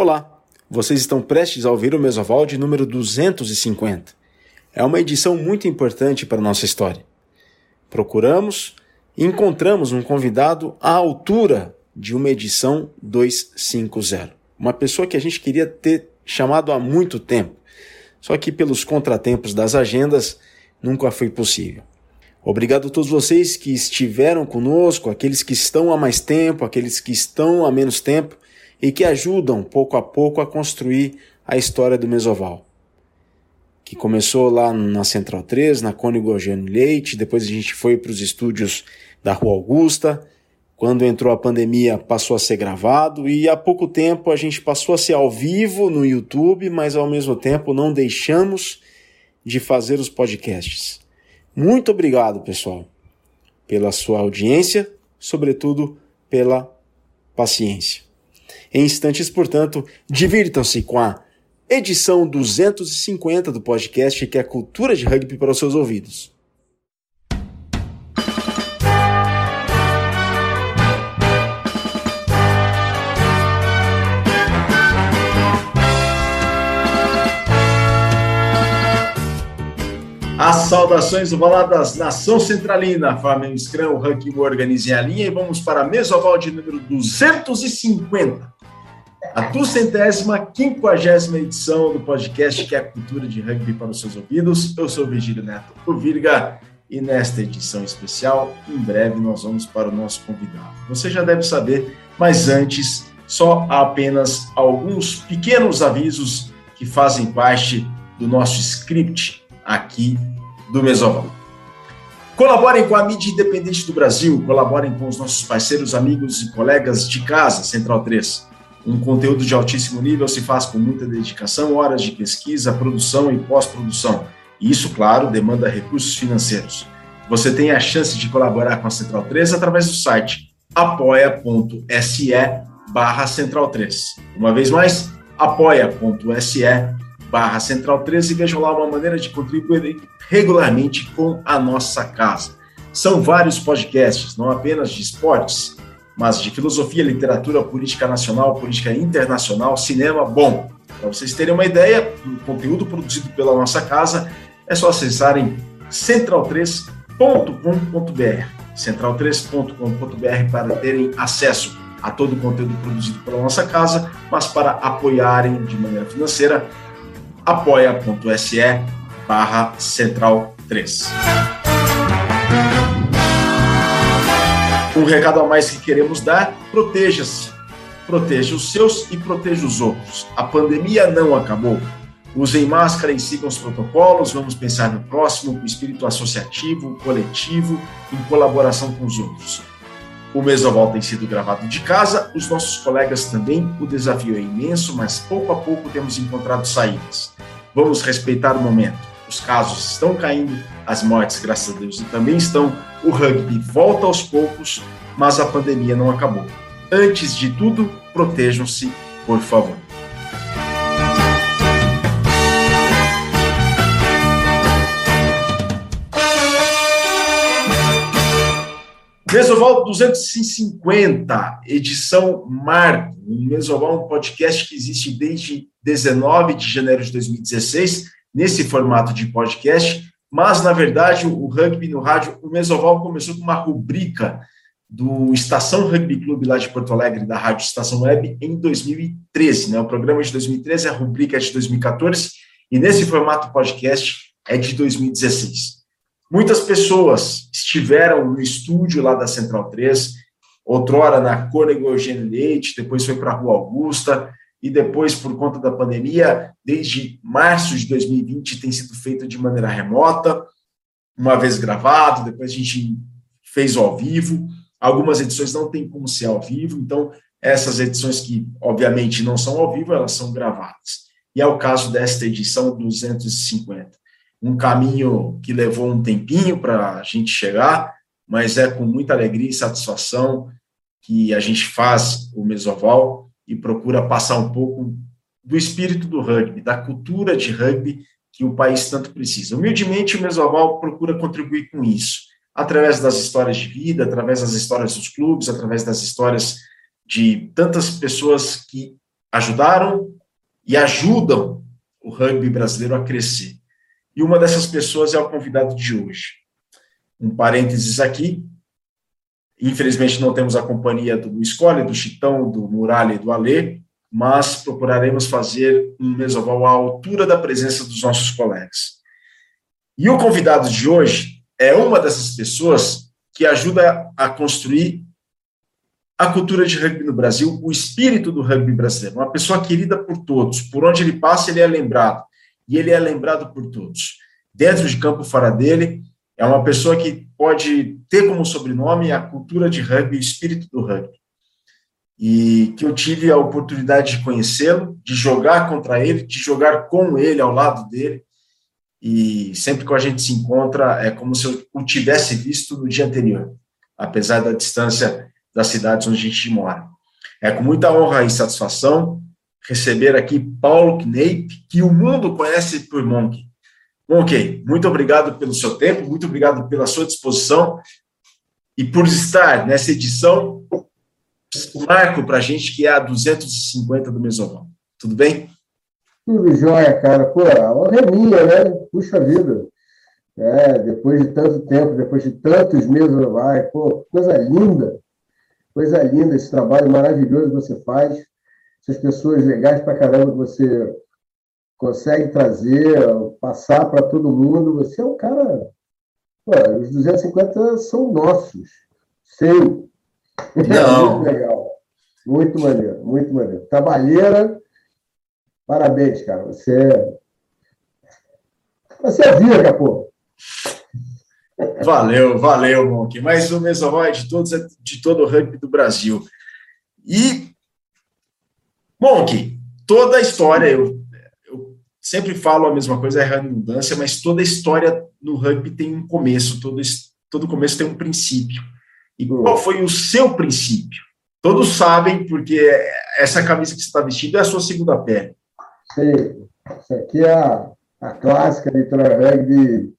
Olá, vocês estão prestes a ouvir o Mesoval número 250. É uma edição muito importante para a nossa história. Procuramos e encontramos um convidado à altura de uma edição 250. Uma pessoa que a gente queria ter chamado há muito tempo, só que pelos contratempos das agendas nunca foi possível. Obrigado a todos vocês que estiveram conosco, aqueles que estão há mais tempo, aqueles que estão há menos tempo e que ajudam pouco a pouco a construir a história do Mesoval. Que começou lá na Central 3, na Cônigo Eugênio Leite, depois a gente foi para os estúdios da Rua Augusta, quando entrou a pandemia passou a ser gravado e há pouco tempo a gente passou a ser ao vivo no YouTube, mas ao mesmo tempo não deixamos de fazer os podcasts. Muito obrigado, pessoal, pela sua audiência, sobretudo pela paciência. Em instantes, portanto, divirtam-se com a edição 250 do podcast que é Cultura de Rugby para os seus ouvidos. As saudações ovaladas Nação Centralina, Flamengo Scrum, Ranking Organize a linha e vamos para a mesoval de número 250. A duzentésima, quinquagésima edição do podcast que é cultura de rugby para os seus ouvidos. Eu sou Virgílio Neto, o Virga, e nesta edição especial, em breve nós vamos para o nosso convidado. Você já deve saber, mas antes, só apenas alguns pequenos avisos que fazem parte do nosso script aqui do Mesoval. Colaborem com a mídia independente do Brasil, colaborem com os nossos parceiros, amigos e colegas de casa, Central 3. Um conteúdo de altíssimo nível se faz com muita dedicação, horas de pesquisa, produção e pós-produção. E isso, claro, demanda recursos financeiros. Você tem a chance de colaborar com a Central 3 através do site apoia.se barra Central 3. Uma vez mais, apoia.se barra Central 13 e vejam lá uma maneira de contribuir regularmente com a nossa casa. São vários podcasts, não apenas de esportes, mas de filosofia, literatura, política nacional, política internacional, cinema, bom. Para vocês terem uma ideia do conteúdo produzido pela nossa casa, é só acessarem central3.com.br, central3.com.br para terem acesso a todo o conteúdo produzido pela nossa casa, mas para apoiarem de maneira financeira apoia.se barra central 3. Um recado a mais que queremos dar, proteja-se. Proteja os seus e proteja os outros. A pandemia não acabou. Usem máscara e sigam os protocolos. Vamos pensar no próximo com espírito associativo, coletivo, em colaboração com os outros. O Mesoval tem sido gravado de casa, os nossos colegas também. O desafio é imenso, mas pouco a pouco temos encontrado saídas. Vamos respeitar o momento. Os casos estão caindo, as mortes, graças a Deus, também estão. O rugby volta aos poucos, mas a pandemia não acabou. Antes de tudo, protejam-se, por favor. Mesoval 250, edição Marco. O Mesoval um podcast que existe desde 19 de janeiro de 2016, nesse formato de podcast, mas, na verdade, o rugby no rádio, o Mesoval começou com uma rubrica do Estação Rugby Clube lá de Porto Alegre, da Rádio Estação Web, em 2013. Né? O programa é de 2013, a rubrica é de 2014, e nesse formato podcast é de 2016. Muitas pessoas estiveram no estúdio lá da Central 3, outrora na Cônego Eugênio Leite, depois foi para a Rua Augusta, e depois, por conta da pandemia, desde março de 2020, tem sido feito de maneira remota, uma vez gravado, depois a gente fez ao vivo. Algumas edições não tem como ser ao vivo, então essas edições que, obviamente, não são ao vivo, elas são gravadas. E é o caso desta edição 250 um caminho que levou um tempinho para a gente chegar, mas é com muita alegria e satisfação que a gente faz o Mesoval e procura passar um pouco do espírito do rugby, da cultura de rugby que o país tanto precisa. Humildemente, o Mesoval procura contribuir com isso, através das histórias de vida, através das histórias dos clubes, através das histórias de tantas pessoas que ajudaram e ajudam o rugby brasileiro a crescer. E uma dessas pessoas é o convidado de hoje. Um parênteses aqui. Infelizmente não temos a companhia do Escolhe, do Chitão, do Muralha e do Alê, mas procuraremos fazer um mesoval à altura da presença dos nossos colegas. E o convidado de hoje é uma dessas pessoas que ajuda a construir a cultura de rugby no Brasil, o espírito do rugby brasileiro. Uma pessoa querida por todos. Por onde ele passa, ele é lembrado. E ele é lembrado por todos. Dentro de campo, fora dele, é uma pessoa que pode ter como sobrenome a cultura de rugby, o espírito do rugby. E que eu tive a oportunidade de conhecê-lo, de jogar contra ele, de jogar com ele, ao lado dele. E sempre que a gente se encontra, é como se eu o tivesse visto no dia anterior, apesar da distância das cidades onde a gente mora. É com muita honra e satisfação receber aqui Paulo Kneip, que o mundo conhece por Monk. Monk, muito obrigado pelo seu tempo, muito obrigado pela sua disposição e por estar nessa edição marco para a gente que é a 250 do Mesoval. Tudo bem? Tudo jóia, cara. Pô, a honra é minha, né? Puxa vida. É, depois de tanto tempo, depois de tantos meses, vai, pô, coisa linda. Coisa linda esse trabalho maravilhoso que você faz. Essas pessoas legais para caramba que você consegue trazer, passar para todo mundo. Você é um cara. Pô, os 250 são nossos. Seu. Não. muito legal. Muito maneiro, muito maneiro. Trabalheira. Parabéns, cara. Você é. Você é virga, pô. Valeu, valeu, Monk. Mais um Mesovoid de, todos, de todo o rugby do Brasil. E, Monk, toda a história, eu sempre falo a mesma coisa, é redundância, mas toda a história no rugby tem um começo, todo, todo começo tem um princípio. E qual foi o seu princípio? Todos sabem, porque essa camisa que você está vestindo é a sua segunda pele. Sim, isso aqui é a, a clássica de Rugby.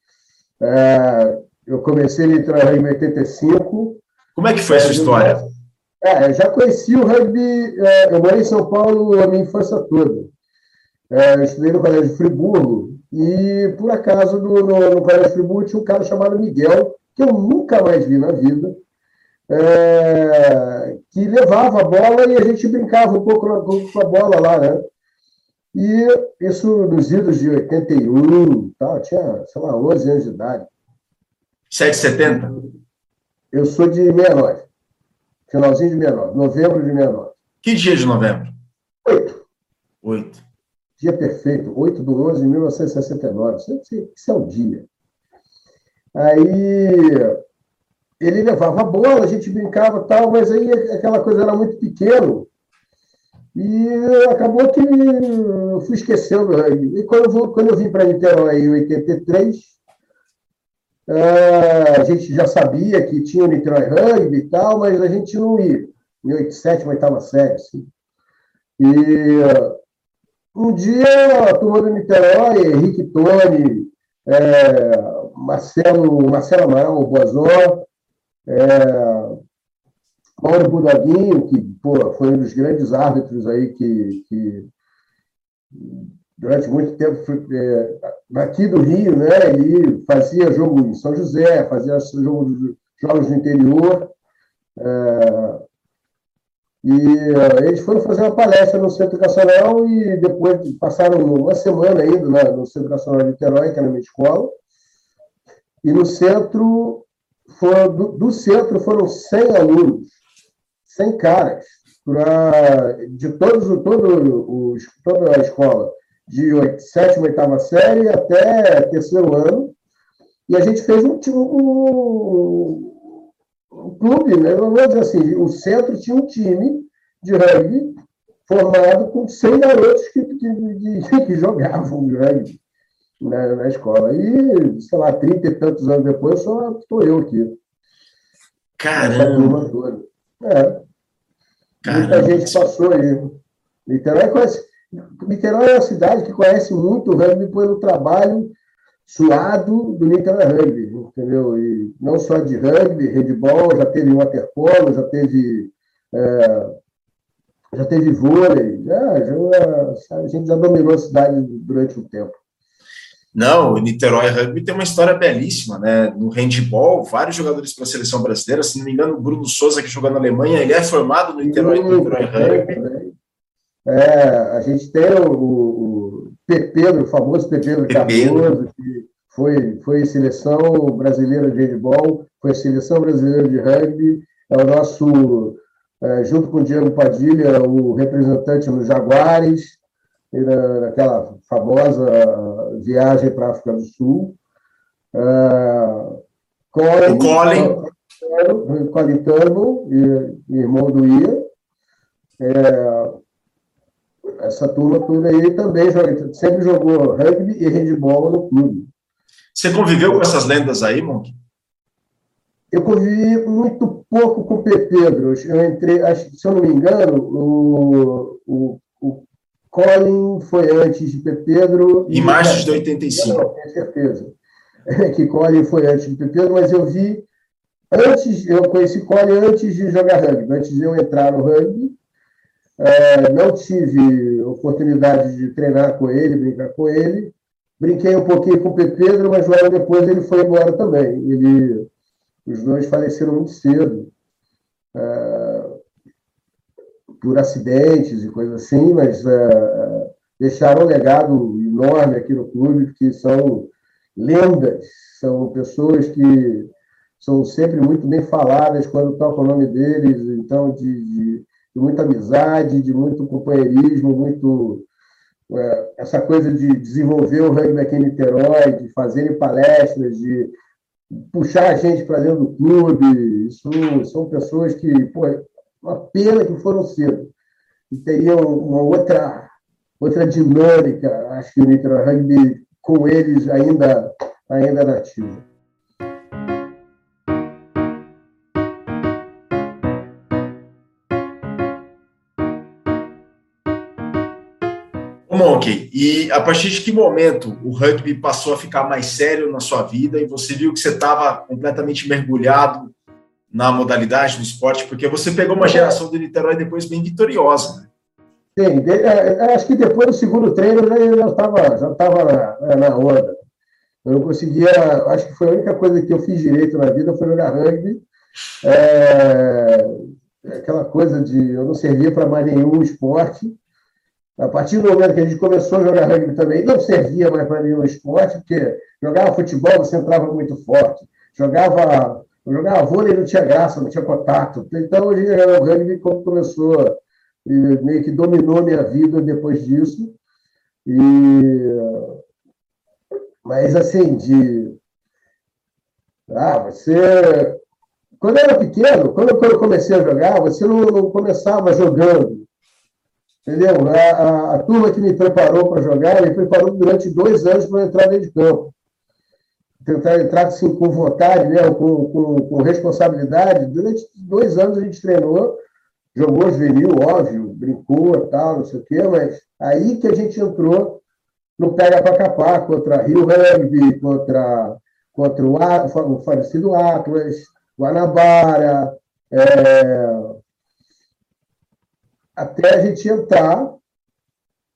É, eu comecei a entrar no rugby em 85. Como é que foi é, essa história? É, já conheci o rugby, é, eu morei em São Paulo a minha infância toda. É, estudei no Colégio Friburgo e, por acaso, no, no, no, Colégio de Friburgo tinha um cara chamado Miguel, que eu nunca mais vi na vida, é, que levava a bola e a gente brincava um pouco com a bola lá, né? E isso nos idos de 81, tal, tinha, sei lá, 11 anos de idade. 7,70? Eu sou de 69. Finalzinho de 69. Novembro de 69. Que dia de novembro? 8. 8. Dia perfeito. 8 de 11 de 1969. Isso é o dia. Aí ele levava a bola, a gente brincava tal, mas aí aquela coisa era muito pequeno. E acabou que eu fui esquecendo. E quando eu, quando eu vim para Niterói em 83, Uh, a gente já sabia que tinha o Niterói Rugby e tal, mas a gente não ia. Em 87, oitava série, assim. E um dia, a turma do Niterói, Henrique Tony, é, Marcelo, Marcelo Amaral, Boazó, é, Mauro Budoguinho, que pô, foi um dos grandes árbitros aí que, que durante muito tempo é, aqui do Rio, né? Ele fazia jogo em São José, fazia jogo, jogos no interior. É, e é, eles foram fazer uma palestra no Centro Nacional e depois passaram uma semana ainda né, no Centro Nacional de Niterói, que era a minha escola. E no centro, foram, do, do centro foram 100 alunos, 100 caras, pra, de todos, todo, os, toda a escola de sétima, oitava série até terceiro ano. E a gente fez um, um, um clube, né? Vamos dizer assim, o centro tinha um time de rugby formado com 100 garotos que, que, que, jogavam rugby na, na, escola. E, sei lá, 30 e tantos anos depois, só estou eu aqui. Caramba! É. Caramba. Muita gente passou aí. Literalmente conhece. Niterói é uma cidade que conhece muito o rugby pelo trabalho suado do Niterói Rugby, entendeu? E não só de rugby, handball, já teve waterpolo, já teve é, já teve vôlei, já, já, a gente já dominou a cidade durante um tempo. Não, o Niterói Rugby tem uma história belíssima, né? No handball, vários jogadores para a seleção brasileira, se não me engano, o Bruno Souza, que jogou na Alemanha, ele é formado no Niterói, no Niterói Rugby. É, a gente tem o, o Pedro, o famoso Pedro Cardoso, que foi, foi seleção brasileira de handball, foi seleção brasileira de rugby, é o nosso, é, junto com o Diego Padilha, o representante nos Jaguares, naquela famosa viagem para a África do Sul. Uh, Colin, o Colin. Colin Turnbull, irmão do Ia. É, essa turma toda aí também joga, sempre jogou rugby e handball no clube. Você conviveu com essas lendas aí, Monk? Eu convivi muito pouco com o Pedro. Eu entrei, se eu não me engano, o, o, o Colin foi antes de Pedro. Em março de 85. Não, tenho certeza. que Colin foi antes de Pedro, mas eu vi antes, eu conheci Colin antes de jogar rugby, antes de eu entrar no rugby. É, não tive oportunidade de treinar com ele, brincar com ele. Brinquei um pouquinho com o Pedro, mas logo depois ele foi embora também. Ele, os dois faleceram muito cedo. É, por acidentes e coisas assim, mas é, deixaram um legado enorme aqui no clube, que são lendas, são pessoas que são sempre muito bem faladas quando toca o nome deles, então, de, de, de muita amizade, de muito companheirismo, muito. É, essa coisa de desenvolver o rugby aqui em Niterói, de fazerem palestras, de puxar a gente para dentro do clube. Isso são pessoas que, pô, uma pena que foram cedo. E teriam uma outra, outra dinâmica, acho que o Niterói Rugby, com eles ainda, ainda nativo. Monk, e a partir de que momento o rugby passou a ficar mais sério na sua vida e você viu que você estava completamente mergulhado na modalidade, no esporte, porque você pegou uma geração de Niterói depois bem vitoriosa. Né? Sim, é, é, acho que depois do segundo treino eu já estava já tava na, onda. Eu conseguia, acho que foi a única coisa que eu fiz direito na vida foi jogar rugby. É, aquela coisa de eu não servia para mais nenhum esporte. A partir do momento que a gente começou a jogar rugby também, não servia mais para nenhum esporte, porque jogava futebol, você entrava muito forte. Jogava jogava vôlei não tinha graça, não tinha contato. Então, hoje o rugby começou, e meio que dominou minha vida depois disso. E, mas, assim, de. Ah, você. Quando eu era pequeno, quando eu comecei a jogar, você não, não começava jogando. Entendeu? A, a, a turma que me preparou para jogar, me preparou durante dois anos para entrar dentro de campo tentar entrar assim, com vontade, né, com, com, com, responsabilidade. Durante dois anos a gente treinou, jogou juvenil, óbvio, brincou tal, não sei o quê, mas aí que a gente entrou no pega para capar contra Rio Rugby, contra, contra o, o falecido Atlas, Guanabara, é, até a gente entrar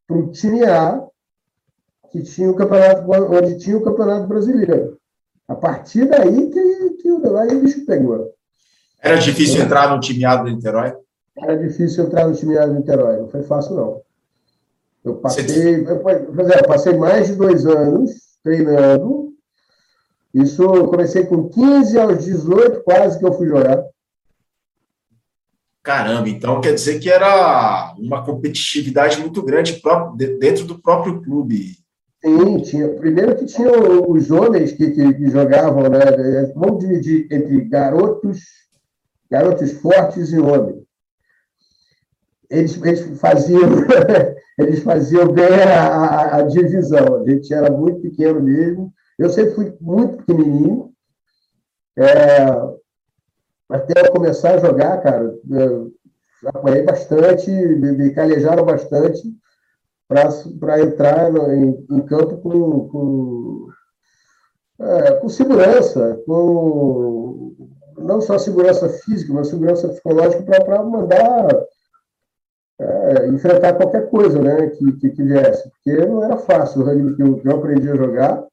para o time A, que tinha o campeonato, onde tinha o campeonato brasileiro. A partir daí que, que o, aí o bicho pegou. Era difícil é. entrar no time A do Niterói? Era difícil entrar no time A do Niterói, não foi fácil, não. Eu passei, eu, eu passei mais de dois anos treinando. Isso eu comecei com 15 aos 18, quase que eu fui jogar. Caramba, então quer dizer que era uma competitividade muito grande dentro do próprio clube. Sim, tinha. Primeiro que tinha os homens que, que, que, jogavam, né? Vamos dividir entre garotos, garotos fortes e homens. Eles, eles faziam, eles faziam bem a, a, a, divisão. A gente era muito pequeno mesmo. Eu sempre fui muito pequenininho. É, até começar a jogar, cara, apanhei bastante, me calejaram bastante para entrar no, em, em, campo com, com, é, com segurança, com não só segurança física, mas segurança psicológica para mandar é, enfrentar qualquer coisa né, que, que, que, viesse, porque não era fácil. O rugby que eu, que eu aprendi a jogar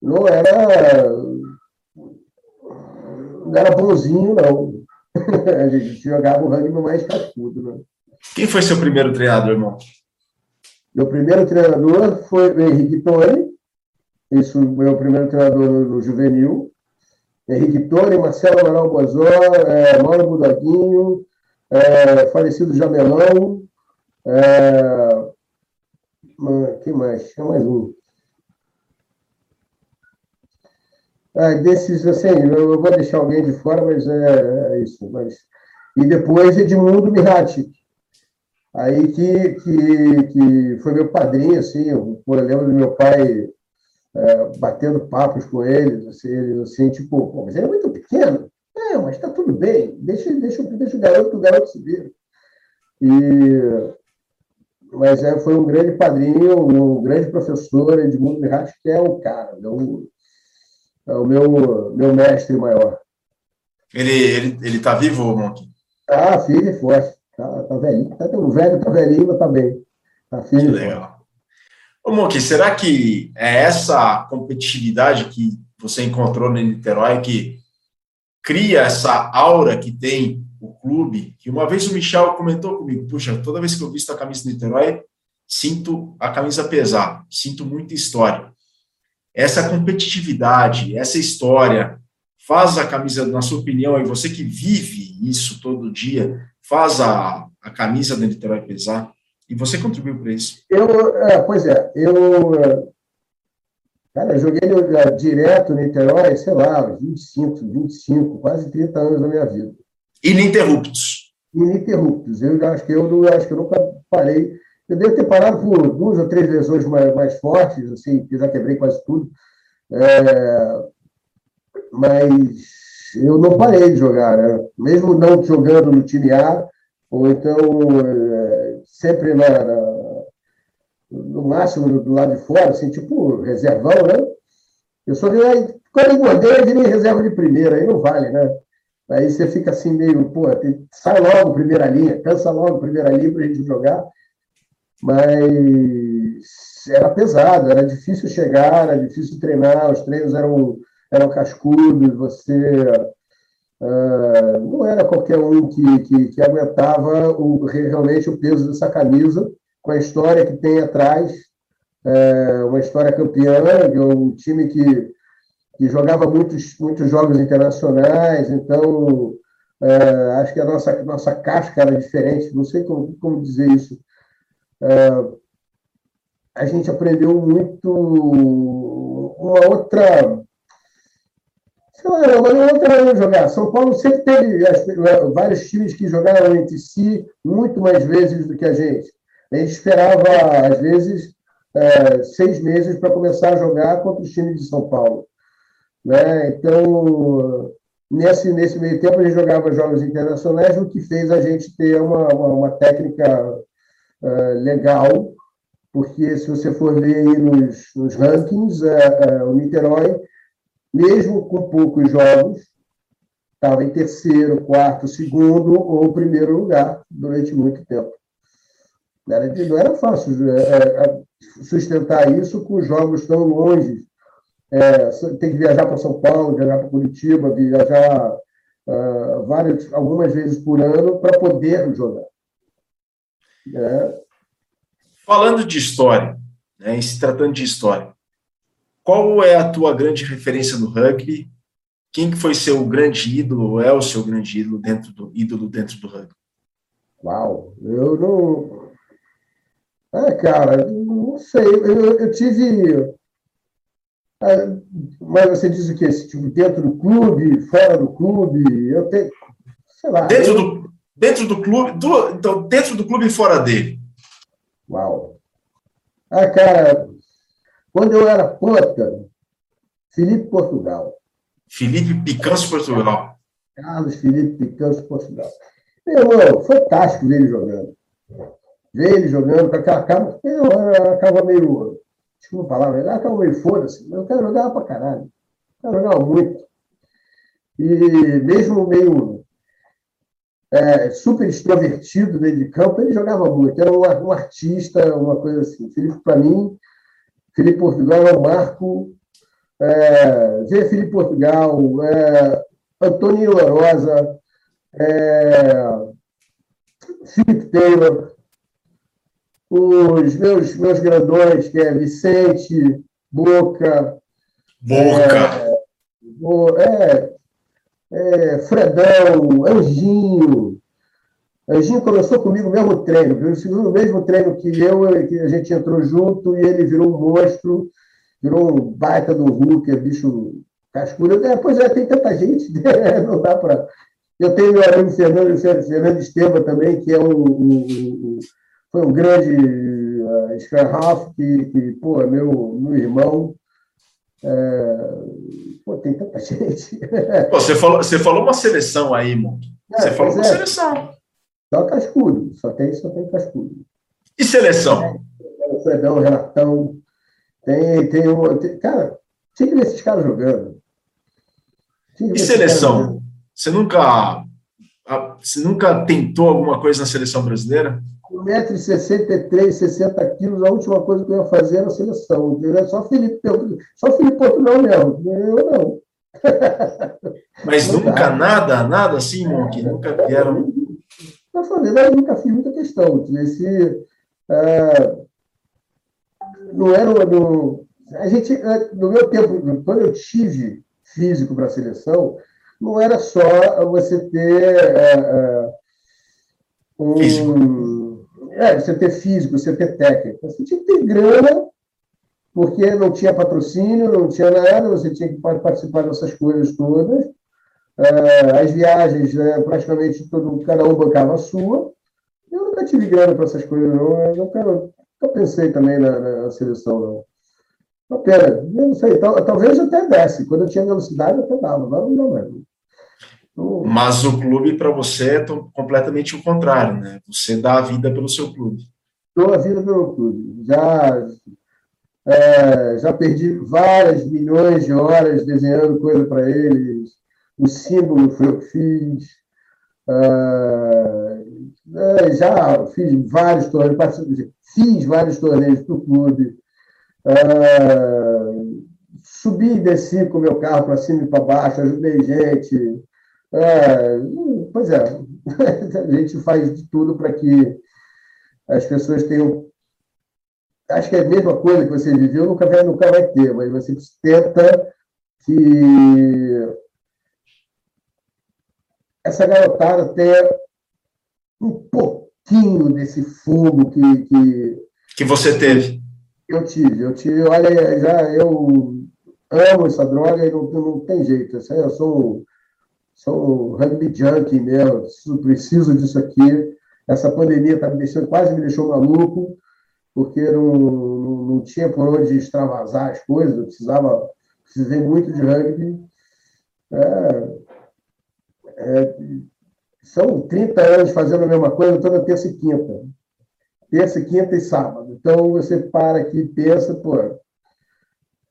não era, não era bonzinho, não. a gente jogava o rugby mais cascudo. Né? Quem foi seu primeiro treinador, irmão? Meu primeiro treinador foi o Henrique Tony, isso meu primeiro treinador no, juvenil. Henrique Tony, Marcelo Amaral Bozó, é, Mauro Budaguinho, é, falecido Jamelão, é, quem mais? Tinha mais um. Ah, desses, assim, eu vou deixar alguém de fora, mas é, é isso. Mas... E depois Edmundo Mirati, aí que, que, que foi meu padrinho, assim, eu, eu lembro do meu pai é, batendo papos com eles, assim, assim tipo, mas ele é muito pequeno. É, mas está tudo bem, deixa, deixa, deixa o garoto, o garoto se vir. E, mas é, foi um grande padrinho, um grande professor, Edmundo Mirati, que é o cara, é o, é o meu, meu mestre maior. Ele ele ele está vivo, Monk? Ah, firme e forte. Tá, tá velhinho. Tá, o velho tá velhinho, mas tá bem. Tá firme. Que legal. Ô, Monk, será que é essa competitividade que você encontrou no Niterói que cria essa aura que tem o clube? Que uma vez o Michel comentou comigo, puxa, toda vez que eu visto a camisa do Niterói, sinto a camisa pesar, sinto muita história. Essa competitividade, essa história, faz a camisa, na sua opinião, e você que vive isso todo dia, faz a, a camisa da Niterói pesar? E você contribuiu para isso? Eu, é, pois é, eu, cara, joguei é, direto no Niterói, sei lá, 25, 25, quase 30 anos da minha vida. Ininterruptos. Ininterruptos. Eu acho que eu, eu acho que eu nunca parei eu devo ter parado por duas ou três lesões mais, mais fortes, assim, que já quebrei quase tudo. É, mas eu não parei de jogar, né? mesmo não jogando no time A, ou então é, sempre na, na, no máximo do lado de fora, assim, tipo reservão, né? Eu só vi, quando engordei, eu virei reserva de primeira, aí não vale, né? Aí você fica assim meio, pô, sai logo primeira linha, cansa logo primeira linha para a gente jogar mas era pesado, era difícil chegar, era difícil treinar, os treinos eram, eram cascudos, você uh, não era qualquer um que, que, que, aguentava o, realmente o peso dessa camisa, com a história que tem atrás, uh, uma história campeã, um time que, que jogava muitos, muitos jogos internacionais, então uh, acho que a nossa, nossa casca era diferente, não sei como, como dizer isso, Uh, a gente aprendeu muito uma outra. Sei lá, uma outra jogar. São Paulo sempre teve vários times que jogaram entre si muito mais vezes do que a gente. A gente esperava, às vezes, uh, seis meses para começar a jogar contra os times de São Paulo. Né? Então, nesse, nesse meio tempo, a gente jogava jogos internacionais, o que fez a gente ter uma, uma, uma técnica uh, legal, porque se você for ver aí nos, nos rankings, uh, uh, o Niterói, mesmo com poucos jogos, estava em terceiro, quarto, segundo ou primeiro lugar durante muito tempo. Não era, não era fácil sustentar isso com jogos tão longe. É, tem que viajar para São Paulo, viajar para Curitiba, viajar uh, várias, algumas vezes por ano para poder jogar. É. Falando de história, né, se tratando de história, qual é a tua grande referência no rugby? Quem que foi seu grande ídolo, ou é o seu grande ídolo dentro do ídolo dentro do rugby? Uau, eu não. É, cara, não sei. Eu, eu tive. É, mas você diz o quê? Tipo, dentro do clube, fora do clube? Eu tenho. Sei lá. Dentro eu... do, Dentro do clube, do, então, dentro do clube e fora dele. Uau. Ah, cara, quando eu era puta, Felipe Portugal. Felipe Picanço Portugal. Carlos Felipe Picanço Portugal. Meu irmão, fantástico ver ele jogando. Ver ele jogando com aquela cara. Eu acaba meio. Desculpa a palavra, ele acaba meio foda-se. Eu quero jogar pra caralho. Eu quero jogar muito. E mesmo meio é, super extrovertido dentro de campo, ele jogava muito, era um, um artista, uma coisa assim. Felipe, para mim, Felipe Portugal é um marco. É, ver Felipe Portugal, é, Antônio Lorosa, é, Felipe Taylor, os meus, meus grandões, que é Vicente, Boca. Boca. É, é, é, Fredão, Anjinho. Anjinho começou comigo no mesmo treino, no mesmo treino que eu, que a gente entrou junto e ele virou um monstro, virou um baita do Hulk, bicho cascudo. É, pois é, tem tanta gente, né? não dá para. Eu tenho meu amigo Fernando, Fernando Esteban também, que é um, um, um foi um grande uh, que, que, pô, é meu, meu irmão. É, pô, tem tanta gente. Pô, você, falou, você falou uma seleção aí, mano. É, você falou uma é. seleção. Só cascudo, só tem, só tem cascudo. E seleção? É, o Fredão, o Renatão. Tem, tem um. Tem, cara, tinha que ver esses caras jogando. E seleção? Você nunca, você nunca tentou alguma coisa na seleção brasileira? 1,63m, 60 quilos, a última coisa que eu ia fazer era a seleção. Entendeu? Só Felipe, só Felipe Portugal mesmo. Eu não. Mas não nunca dá. nada, nada assim, Monk? Nunca vieram. Não fazer, mas nunca fiz muita questão. Esse, é, não era no, a gente, é, no meu tempo, quando eu tive físico para a seleção, não era só você ter é, é um, físico é, você ter físico, você ter técnica. Você tinha que ter grana, porque não tinha patrocínio, não tinha nada, você tinha que participar dessas coisas todas. É, as viagens, né, praticamente todo, cada um bancava a sua. Eu nunca tive grana para essas coisas, não. Eu nunca, nunca pensei também na, na seleção, não. Uma pena, não sei, talvez até desse. Quando eu tinha velocidade, eu até dava, agora não dá mais. Mas o clube para você é completamente o contrário, né? Você dá a vida pelo seu clube. Dou a vida pelo clube. Já, é, já perdi várias milhões de horas desenhando coisa para eles. O símbolo foi eu que fiz. É, é, já fiz vários torneios, fiz vários torneios para o clube. É, subi e desci com o meu carro para cima e para baixo, ajudei gente. É, pois é, a gente faz de tudo para que as pessoas tenham. Acho que é a mesma coisa que você viveu, nunca vai, nunca vai ter, mas você tenta que essa garotada tenha um pouquinho desse fogo que, que. Que você teve. Eu tive, eu tive. Olha, já eu amo essa droga e não, não tem jeito. Eu sou sou rugby junkie mesmo, preciso, preciso disso aqui. Essa pandemia tá me deixando, quase me deixou maluco, porque não, não, não tinha por onde extravasar as coisas, eu precisava, precisei muito de rugby. É, é, são 30 anos fazendo a mesma coisa toda terça e quinta. Terça, quinta e sábado. Então você para aqui e pensa, pô,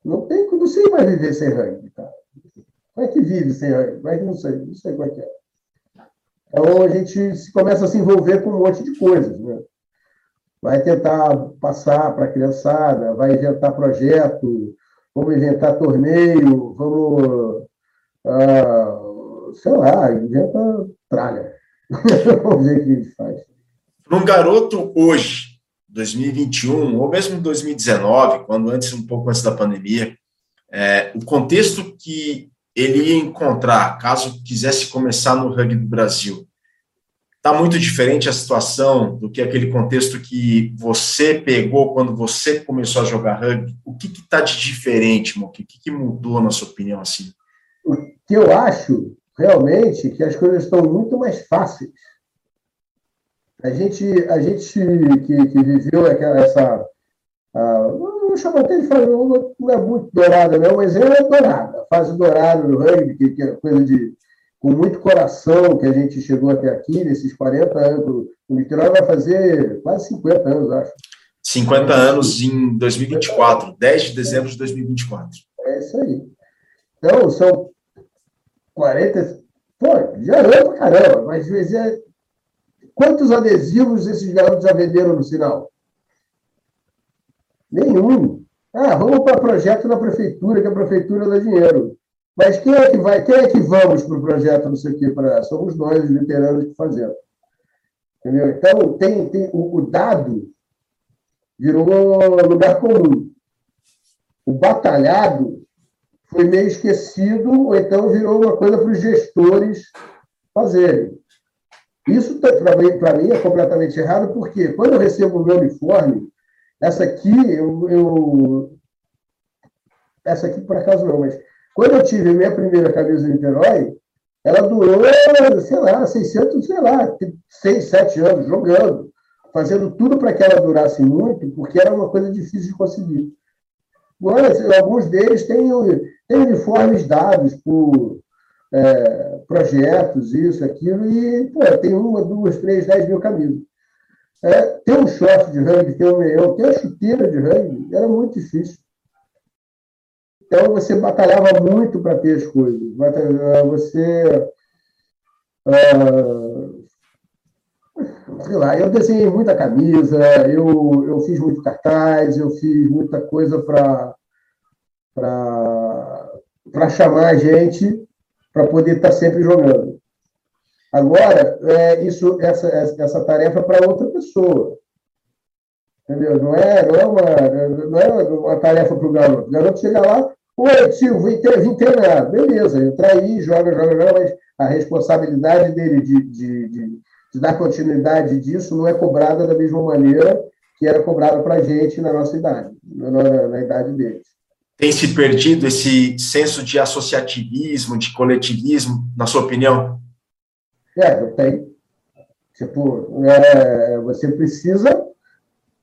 não tem, não sei mais viver sem rugby, cara. Como é que vive sem Mas não sei, não sei como é que é. Então a gente começa a se envolver com um monte de coisas, né? Vai tentar passar para a criançada, vai inventar projeto, vamos inventar torneio, vamos, ah, sei lá, inventa tralha. vamos ver o que a gente faz. Para um garoto hoje, 2021, ou mesmo 2019, quando antes, um pouco antes da pandemia, é, o contexto que ele ia encontrar, caso quisesse começar no rugby do Brasil? Está muito diferente a situação do que aquele contexto que você pegou quando você começou a jogar rugby? O que está de diferente, Mo? O que, que mudou, na sua opinião, assim? O que eu acho, realmente, que as coisas estão muito mais fáceis. A gente, a gente que, que viveu essa ah, não chamo até de fase, não é muito dourada, não, mas ela é dourada. A fase dourada do rugby, que, que é coisa de. com muito coração que a gente chegou até aqui, nesses 40 anos. O Niterói vai fazer quase 50 anos, acho. 50 anos em 2024, 10 de dezembro de 2024. É isso aí. Então, são 40, Pô, já anda pra caramba, mas às vezes é... quantos adesivos esses garotos já venderam no sinal? Nenhum. Ah, vamos para projeto na prefeitura, que a prefeitura dá dinheiro. Mas quem é que vai, quem é que vamos para o projeto, não sei o quê, para somos nós, os veteranos, que fazemos. Entendeu? Então, tem, tem o, o dado virou lugar comum. O batalhado foi meio esquecido, ou então virou uma coisa para os gestores fazerem. Isso, para mim, mim, é completamente errado, porque quando eu recebo o meu uniforme, essa aqui, eu, eu, Essa aqui, por acaso, não, mas quando eu tive minha primeira camisa de Niterói, ela durou, sei lá, 600, sei lá, 6, 7 anos jogando, fazendo tudo para que ela durasse muito, porque era uma coisa difícil de conseguir. Agora, alguns deles têm, têm uniformes dados por é, projetos, isso, aquilo, e pô, tem uma, duas, três, dez mil camisas. É, ter um short de rugby, ter um meião, ter uma chuteira de rugby, era muito difícil. Então, você batalhava muito para ter as coisas. Você. Uh, sei lá, eu desenhei muita camisa, eu, eu fiz muito cartaz, eu fiz muita coisa para chamar a gente para poder estar tá sempre jogando. Agora, é, isso, essa, essa tarefa é para outra pessoa. Entendeu? Não é, não é, uma, não é uma tarefa para o garoto. O garoto chega lá, oi, tio, vim, vim treinar. Beleza, entra aí, joga, joga, joga, mas a responsabilidade dele de, de, de, de dar continuidade disso não é cobrada da mesma maneira que era cobrada para a gente na nossa idade, na, na, na idade deles. Tem se perdido esse senso de associativismo, de coletivismo, na sua opinião? É, eu tenho. Tipo, é, você precisa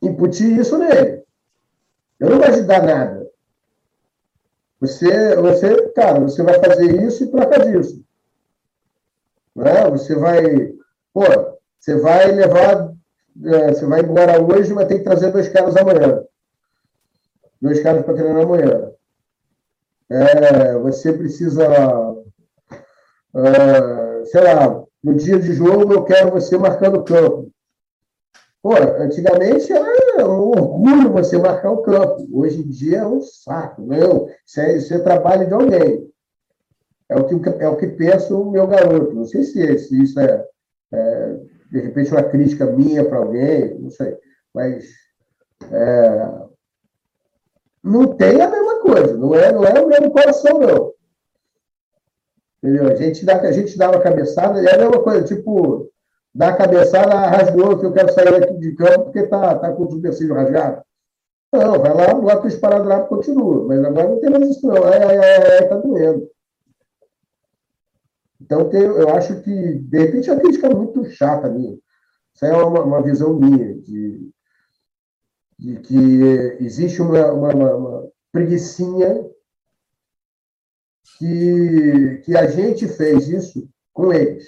incutir isso nele. Eu não vou ajudar nada. Você, você, cara, você vai fazer isso e troca disso. Né? Você vai, pô, você vai levar, é, você vai embora hoje, vai ter que trazer dois caras amanhã. Dois caras para treinar amanhã. É, você precisa, é, sei lá, no dia de jogo eu quero você marcando o campo. Pô, antigamente era um orgulho você marcar o campo. Hoje em dia é um saco. Não, isso é, isso é trabalho de alguém. É o, que, é o que pensa o meu garoto. Não sei se, se isso é, é, de repente, uma crítica minha para alguém, não sei. Mas é, não tem a mesma coisa. Não é, não é o mesmo coração, não. Entendeu? A gente, dá, a gente uma cabeçada, é a mesma coisa, tipo, dá cabeçada, rasgou, que eu quero sair aqui de campo porque tá, tá com o supercílio rasgado. Não, vai lá, bota o esparadrapo e continua. Mas agora não tem mais isso, não. Ai, ai, ai, ai, tá doendo. Então, tem, eu acho que, de repente, a crítica é muito chata minha. Isso é uma, uma visão minha, de, de que existe uma, uma, uma, uma preguiçinha que, que a gente fez isso com eles.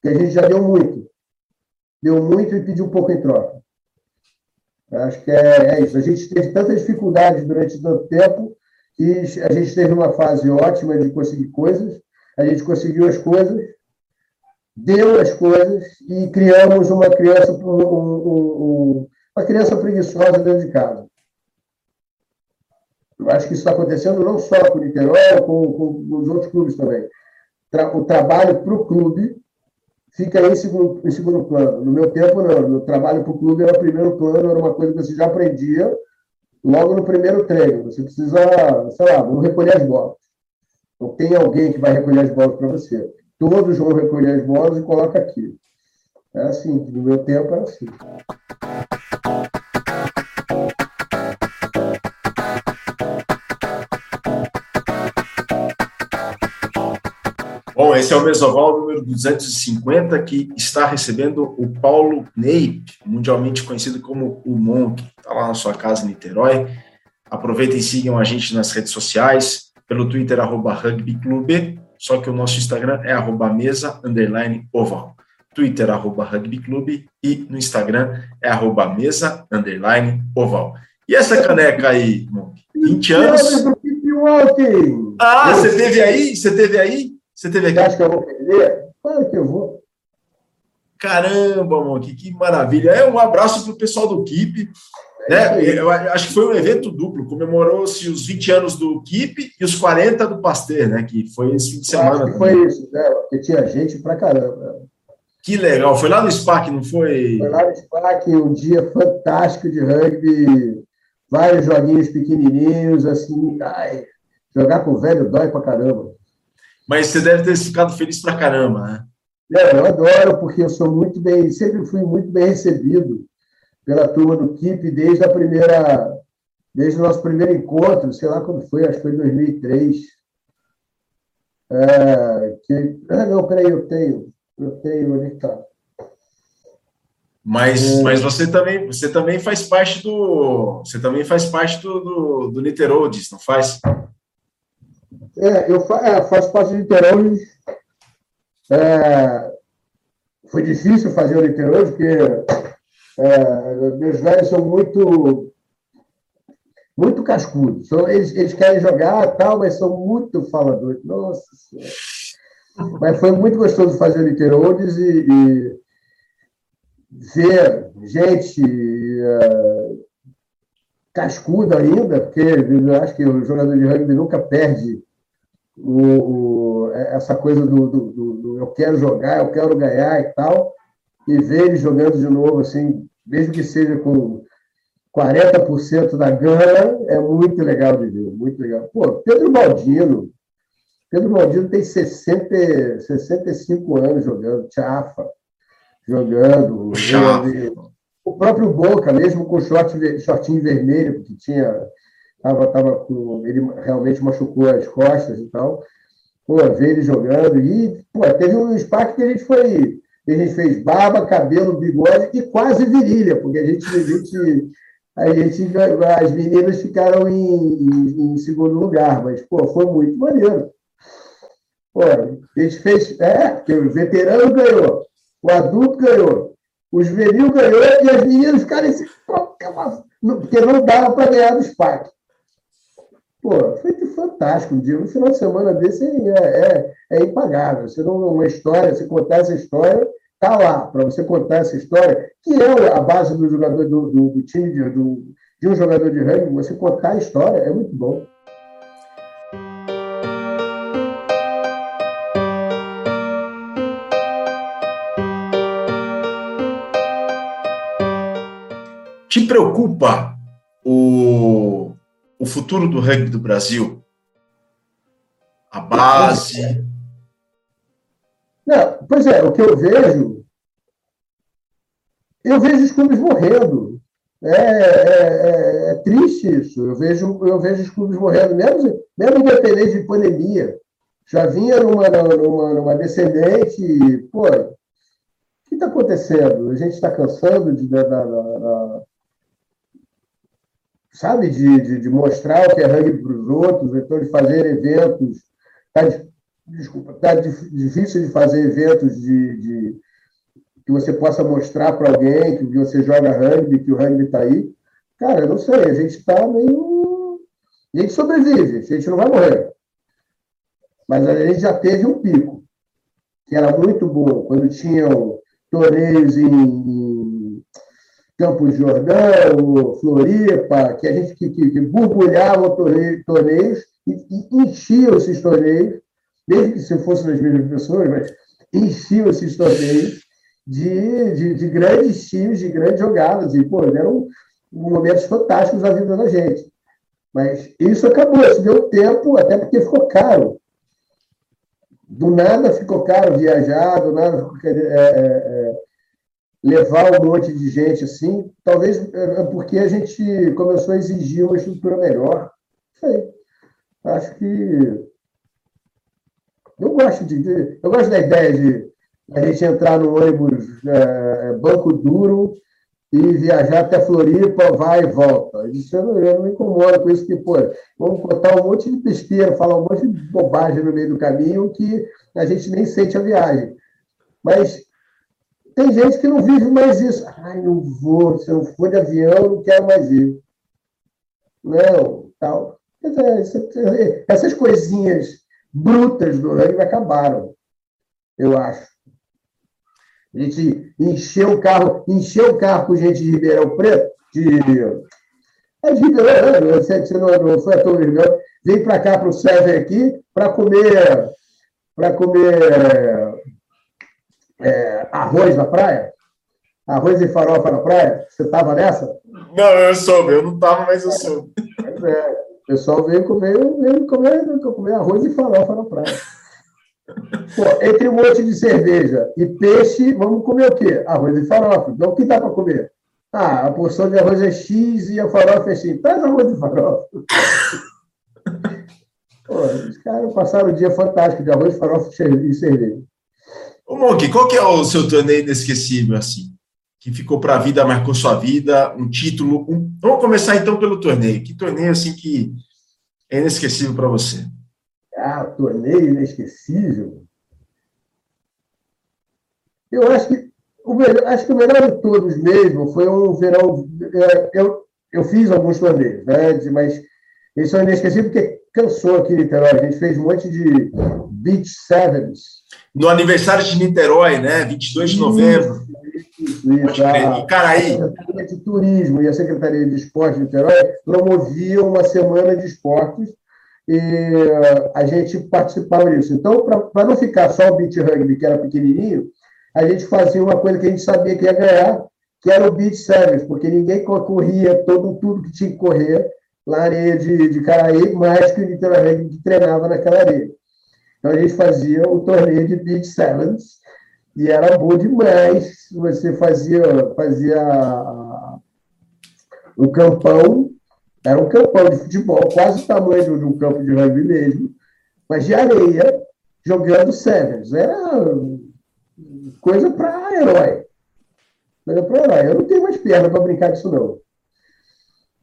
Que a gente já deu muito. Deu muito e pediu um pouco em troca. Acho que é, é isso. A gente teve tanta dificuldade durante tanto tempo que a gente teve uma fase ótima de conseguir coisas, a gente conseguiu as coisas, deu as coisas e criamos uma criança, um, um, uma criança preguiçosa dentro de casa. Eu acho que isso está acontecendo não só com o Niterói, com, com os outros clubes também. O trabalho para o clube fica em segundo, em segundo plano. No meu tempo, não. O trabalho para o clube era primeiro plano, era uma coisa que você já aprendia logo no primeiro treino. Você precisa, sei lá, vamos recolher as bolas. Não tem alguém que vai recolher as bolas para você. Todos vão recolher as bolas e coloca aqui. É assim, no meu tempo era assim. Bom, esse é o Mesoval número 250, que está recebendo o Paulo Neip, mundialmente conhecido como o Monk. Está lá na sua casa em Niterói. Aproveitem e sigam a gente nas redes sociais, pelo Twitter, arroba rugbyclube, só que o nosso Instagram é arroba mesa, underline, oval. Twitter, arroba rugbyclube, e no Instagram é arroba mesa, underline, oval. E essa caneca aí, Monk? 20 anos? Ah, você teve aí? Você teve aí? Você teve aqui. Você acha que eu vou perder? Claro que eu vou. Caramba, mano, que, maravilha. É um abraço para o pessoal do KIP. Né? Eu acho que foi um evento duplo, comemorou-se os 20 anos do KIP e os 40 do Pasteur, né? Que foi esse fim de semana. foi isso, né? Porque tinha gente pra caramba. Que legal. Foi lá no SPAC, não foi? Foi lá no SPAC, um dia fantástico de rugby, vários joguinhos pequenininhos, assim. Ai, jogar com o velho dói pra caramba. Mas você deve ter ficado feliz pra caramba, né? É, eu adoro, porque eu sou muito bem, sempre fui muito bem recebido pela turma do KIP desde a primeira, desde o nosso primeiro encontro, sei lá quando foi, acho que foi em 2003. É, que, ah, não, peraí, eu tenho, eu tenho, onde está? Mas, é... mas você também você também faz parte do você também faz parte do, do, do Niterodes, não faz? É, eu fa é, faço parte do Niterodes. É, foi difícil fazer o Niterodes, porque é, meus velhos são muito muito cascudos. Eles, eles querem jogar tal, mas são muito faladores. Nossa Senhora. Mas foi muito gostoso fazer o Literoldes e, e ver gente uh, cascuda ainda, porque eu acho que o jogador de rugby nunca perde o, o, essa coisa do, do, do, do, eu quero jogar, eu quero ganhar e tal e ver ele jogando de novo, assim, mesmo que seja com 40% da gana, é muito legal de ver, muito legal. Pô, Pedro Baldino, Pedro Baldino tem 60, 65 anos jogando, Chafa, jogando. Chafa. O próprio Boca, mesmo com short, shortinho vermelho, porque tinha. Tava, tava com, ele realmente machucou as costas e tal. Pô, ver ele jogando. E, pô, teve um espaço que a gente foi a gente fez barba, cabelo, bigode e quase virilha, porque a gente, a gente, a gente as meninas ficaram em, em, em, segundo lugar, mas pô, foi muito maneiro. Pô, a gente fez, é, porque o veterano ganhou, o adulto ganhou, o juvenil ganhou e as meninas ficaram em porque não dava para ganhar do SPAC. Pô, foi fantástico. Dia, um final de semana desse é, é, é impagável. Você não, uma história, você contar essa história, tá lá, para você contar essa história, que é a base do jogador do, do, do time, de, do, de um jogador de rugby, você contar a história é muito bom. Te preocupa o o futuro do rugby do Brasil? A base? Não, pois é, o que eu vejo, eu vejo os clubes morrendo. É, é, é, é, triste isso. Eu vejo, eu vejo os clubes morrendo, mesmo, mesmo independente de pandemia. Já vinha numa, numa, numa descendente. Pô, o que está acontecendo? A gente está cansando de, da, da, da, sabe, de, de, de, mostrar o que é rugby para os outros, então de fazer eventos. Tá, desculpa, tá difícil de fazer eventos de, de que você possa mostrar para alguém que você joga rugby, que o rugby está aí. Cara, eu não sei, a gente está meio. A gente sobrevive, a gente não vai morrer. Mas a gente já teve um pico, que era muito bom, quando tinham torneios em, Campos Jordão, Floripa, que a gente que, que, que borbulhava torneios e, e enchiam esses torneios, mesmo que se fossem as mesmas pessoas, mas enchiam esses torneios de, de, de, grandes times, de grandes jogadas, e pô, eram momentos fantásticos da vida da gente. Mas isso acabou, isso deu tempo, até porque ficou caro. Do nada ficou caro viajar, do nada ficou, é, é, é, levar um monte de gente assim, talvez é, é porque a gente começou a exigir uma estrutura melhor. Sei. Acho que eu gosto de, eu gosto da ideia de a gente entrar no ônibus é, banco duro e viajar até Floripa, vai e volta. Isso eu não, eu não me incomodo com isso, que, pô, vamos botar um monte de besteira, falar um monte de bobagem no meio do caminho que a gente nem sente a viagem. Mas tem gente que não vive mais isso. Ai, não vou, se eu for de avião, não quero mais ir. Não, tal. Essas coisinhas brutas do rugby acabaram, eu acho. A gente encheu o carro, encheu o carro com gente de Ribeirão Preto, de. É de Ribeirão, não, não, não foi a Torre Ribeirão, vem para cá, para o Sérgio aqui, para comer, para comer é, arroz na praia. Arroz e farofa na praia. Você estava nessa? Não, eu soube, eu não estava, mas eu soube. É, o pessoal veio comer, veio comer, veio comer arroz e farofa na praia. Pô, entre um monte de cerveja e peixe, vamos comer o quê? Arroz e farofa. Então, o que dá para comer? Ah, a porção de arroz é X e a farofa é X. Traz arroz e farofa. Pô, os caras passaram um dia fantástico de arroz, farofa e cerveja. Ô, Monk, qual que é o seu torneio inesquecível, assim? Que ficou para a vida, marcou sua vida, um título. Um... Vamos começar então pelo torneio. Que torneio, assim, que é inesquecível para você? Ah, torneio inesquecível? Eu acho que o melhor, acho que o melhor de todos mesmo foi um verão. Eu, eu fiz alguns torneios, né? Mas esse é inesquecível porque cansou aqui em Niterói. A gente fez um monte de Beach Sevens. No aniversário de Niterói, né? 22 de novembro. Isso, isso. A, Caraí. A Secretaria de Turismo e a Secretaria de Esporte de Niterói promoviam uma semana de esportes e a gente participava disso. Então, para não ficar só o beach rugby, que era pequenininho, a gente fazia uma coisa que a gente sabia que ia ganhar, que era o beach sevens, porque ninguém corria todo, tudo que tinha que correr na areia de, de Caraí, mais que o Niterói que treinava naquela areia. Então a gente fazia o torneio de beach sevens e era bom demais. Você fazia, fazia o campão, era um campão de futebol, quase o tamanho de um campo de rugby mesmo, mas de areia, jogando sevens. Era coisa para herói. Coisa para herói. Eu não tenho mais perna para brincar disso, não.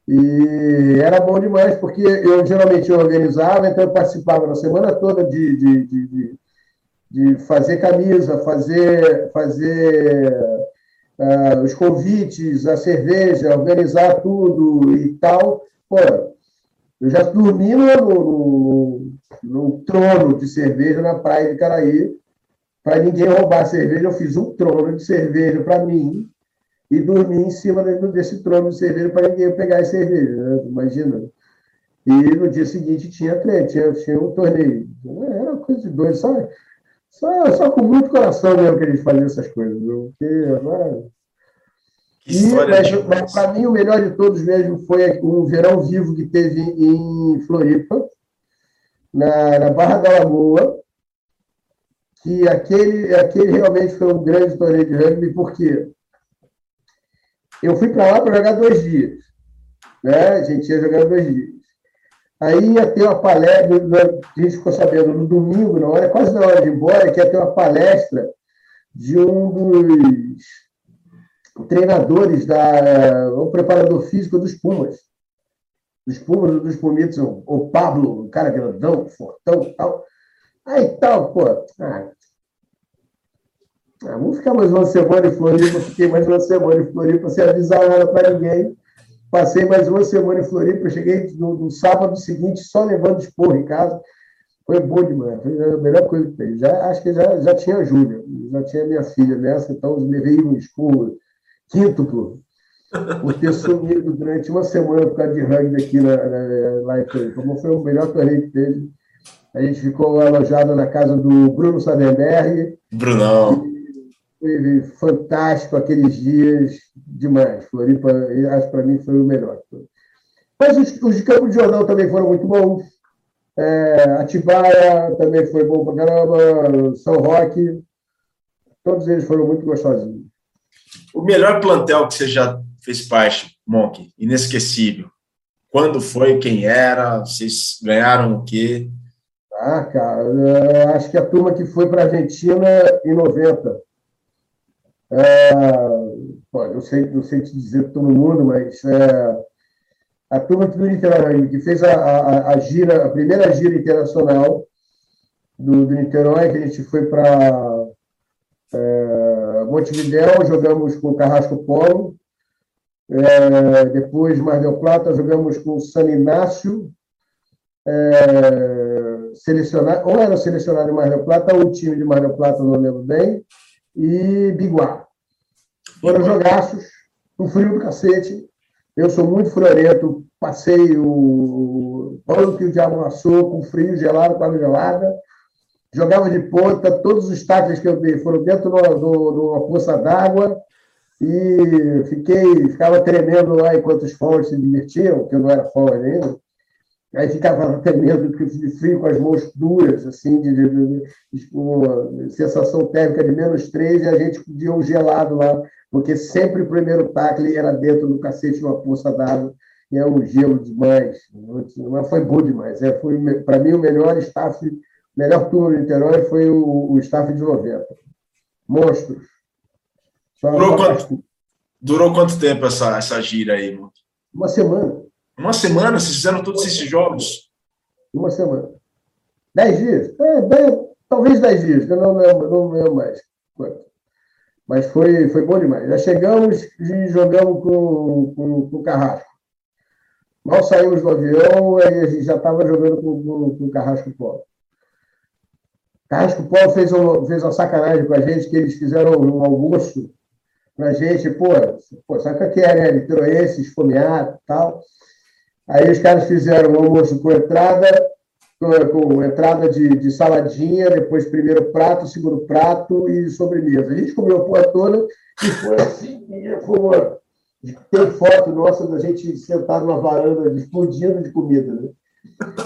E era bom demais, porque eu geralmente organizava, então eu participava na semana toda de, de, de, de fazer camisa, fazer, fazer uh, os convites, a cerveja, organizar tudo e tal. Pô, eu já dormi no, no, no trono de cerveja na praia de Caraí, para ninguém roubar cerveja. Eu fiz um trono de cerveja para mim, e dormir em cima desse trono de cerveja para ninguém pegar a cerveja, né? imagina. E no dia seguinte tinha treino, tinha, tinha um torneio. Era coisa de doido, só, só, só com muito coração mesmo que a gente fazia essas coisas. Viu? Porque, né? E, mas, mas para mim, o melhor de todos mesmo foi o verão vivo que teve em Floripa, na, na Barra da Lagoa, que aquele, aquele realmente foi um grande torneio de rugby, porque eu fui para lá para jogar dois dias. Né? A gente ia jogar dois dias. Aí ia ter uma palestra, a gente ficou sabendo no domingo, na hora, quase na hora de ir embora, que ia ter uma palestra de um dos treinadores, da, o preparador físico dos Pumas. Dos Pumas, dos Pumitos, o Pablo, um cara grandão, fortão tal. Aí tal, pô, ah, ah, vamos ficar mais uma semana em Floripa. Fiquei mais uma semana em Floripa sem avisar nada para ninguém. Passei mais uma semana em Floripa. Cheguei no, no, sábado seguinte só levando esporro em casa. Foi bom demais. Foi a melhor coisa que fez. Já, acho que já, já tinha a Júlia, já tinha minha filha nessa, então levei um esporro quíntuplo por ter sumido durante uma semana por causa de rugby aqui na, na, lá em Floripa. Como foi o melhor torneio que teve. A gente ficou alojado na casa do Bruno Sadenberg. Brunão foi fantástico aqueles dias, demais. Floripa, acho para mim foi o melhor. Mas os, os de Campo de Jordão também foram muito bons. É, Atibaia também foi bom para caramba. São Roque, todos eles foram muito gostosinhos. O melhor plantel que você já fez parte, Monk, inesquecível. Quando foi, quem era, vocês ganharam o quê? Ah, cara, acho que a turma que foi para a Argentina em 90 é, eu sei, não sei te dizer todo mundo, mas é, a turma do Niterói, que fez a, a, a, gira, a primeira gira internacional do, do Niterói, que a gente foi para é, Montevidéu, jogamos com o Carrasco Polo, é, depois Mar del Plata, jogamos com o San Inácio, é, ou era selecionado em Mar del Plata, ou o time de Mar del Plata, não lembro bem, e Biguá. Foram jogaços, o frio do cacete. Eu sou muito florento, passei o pão que o diabo assou, com frio, gelado, com água gelada. Jogava de ponta, todos os taques que eu dei foram dentro de uma poça d'água e fiquei, ficava tremendo lá enquanto os fãs se divertiam, que eu não era fã ainda. Aí ficava tremendo de frio, com as mãos duras, assim, de, de, de, de sensação térmica de menos três, e a gente podia um gelado lá, porque sempre o primeiro tackle era dentro do cacete de uma poça d'água, e é um gelo demais. Mas foi bom demais. É, foi, para mim, o melhor staff, melhor turno do Niterói foi o, o staff de 90. Monstros. Durou quanto, durou quanto tempo essa, essa gira aí? Uma semana. Uma semana? Vocês fizeram todos esses jogos? Uma semana. Dez dias? É, talvez dez dias, eu não lembro, não lembro mais quanto. Mas foi, foi bom demais. Já chegamos e jogamos com, com, com o Carrasco. Mal saímos do avião, e a gente já estava jogando com, com, com o Carrasco Polo. Carrasco Polo fez, um, fez uma sacanagem com a gente, que eles fizeram um almoço pra gente, pô, pô sabe o que é, né? Nitroense, esfomeado e tal. Aí os caras fizeram um almoço com entrada, com, entrada de, de, saladinha, depois primeiro prato, segundo prato e sobremesa. A gente comeu a porra toda e foi assim, foi uma... tem foto nossa da gente sentado numa varanda explodindo de comida, né?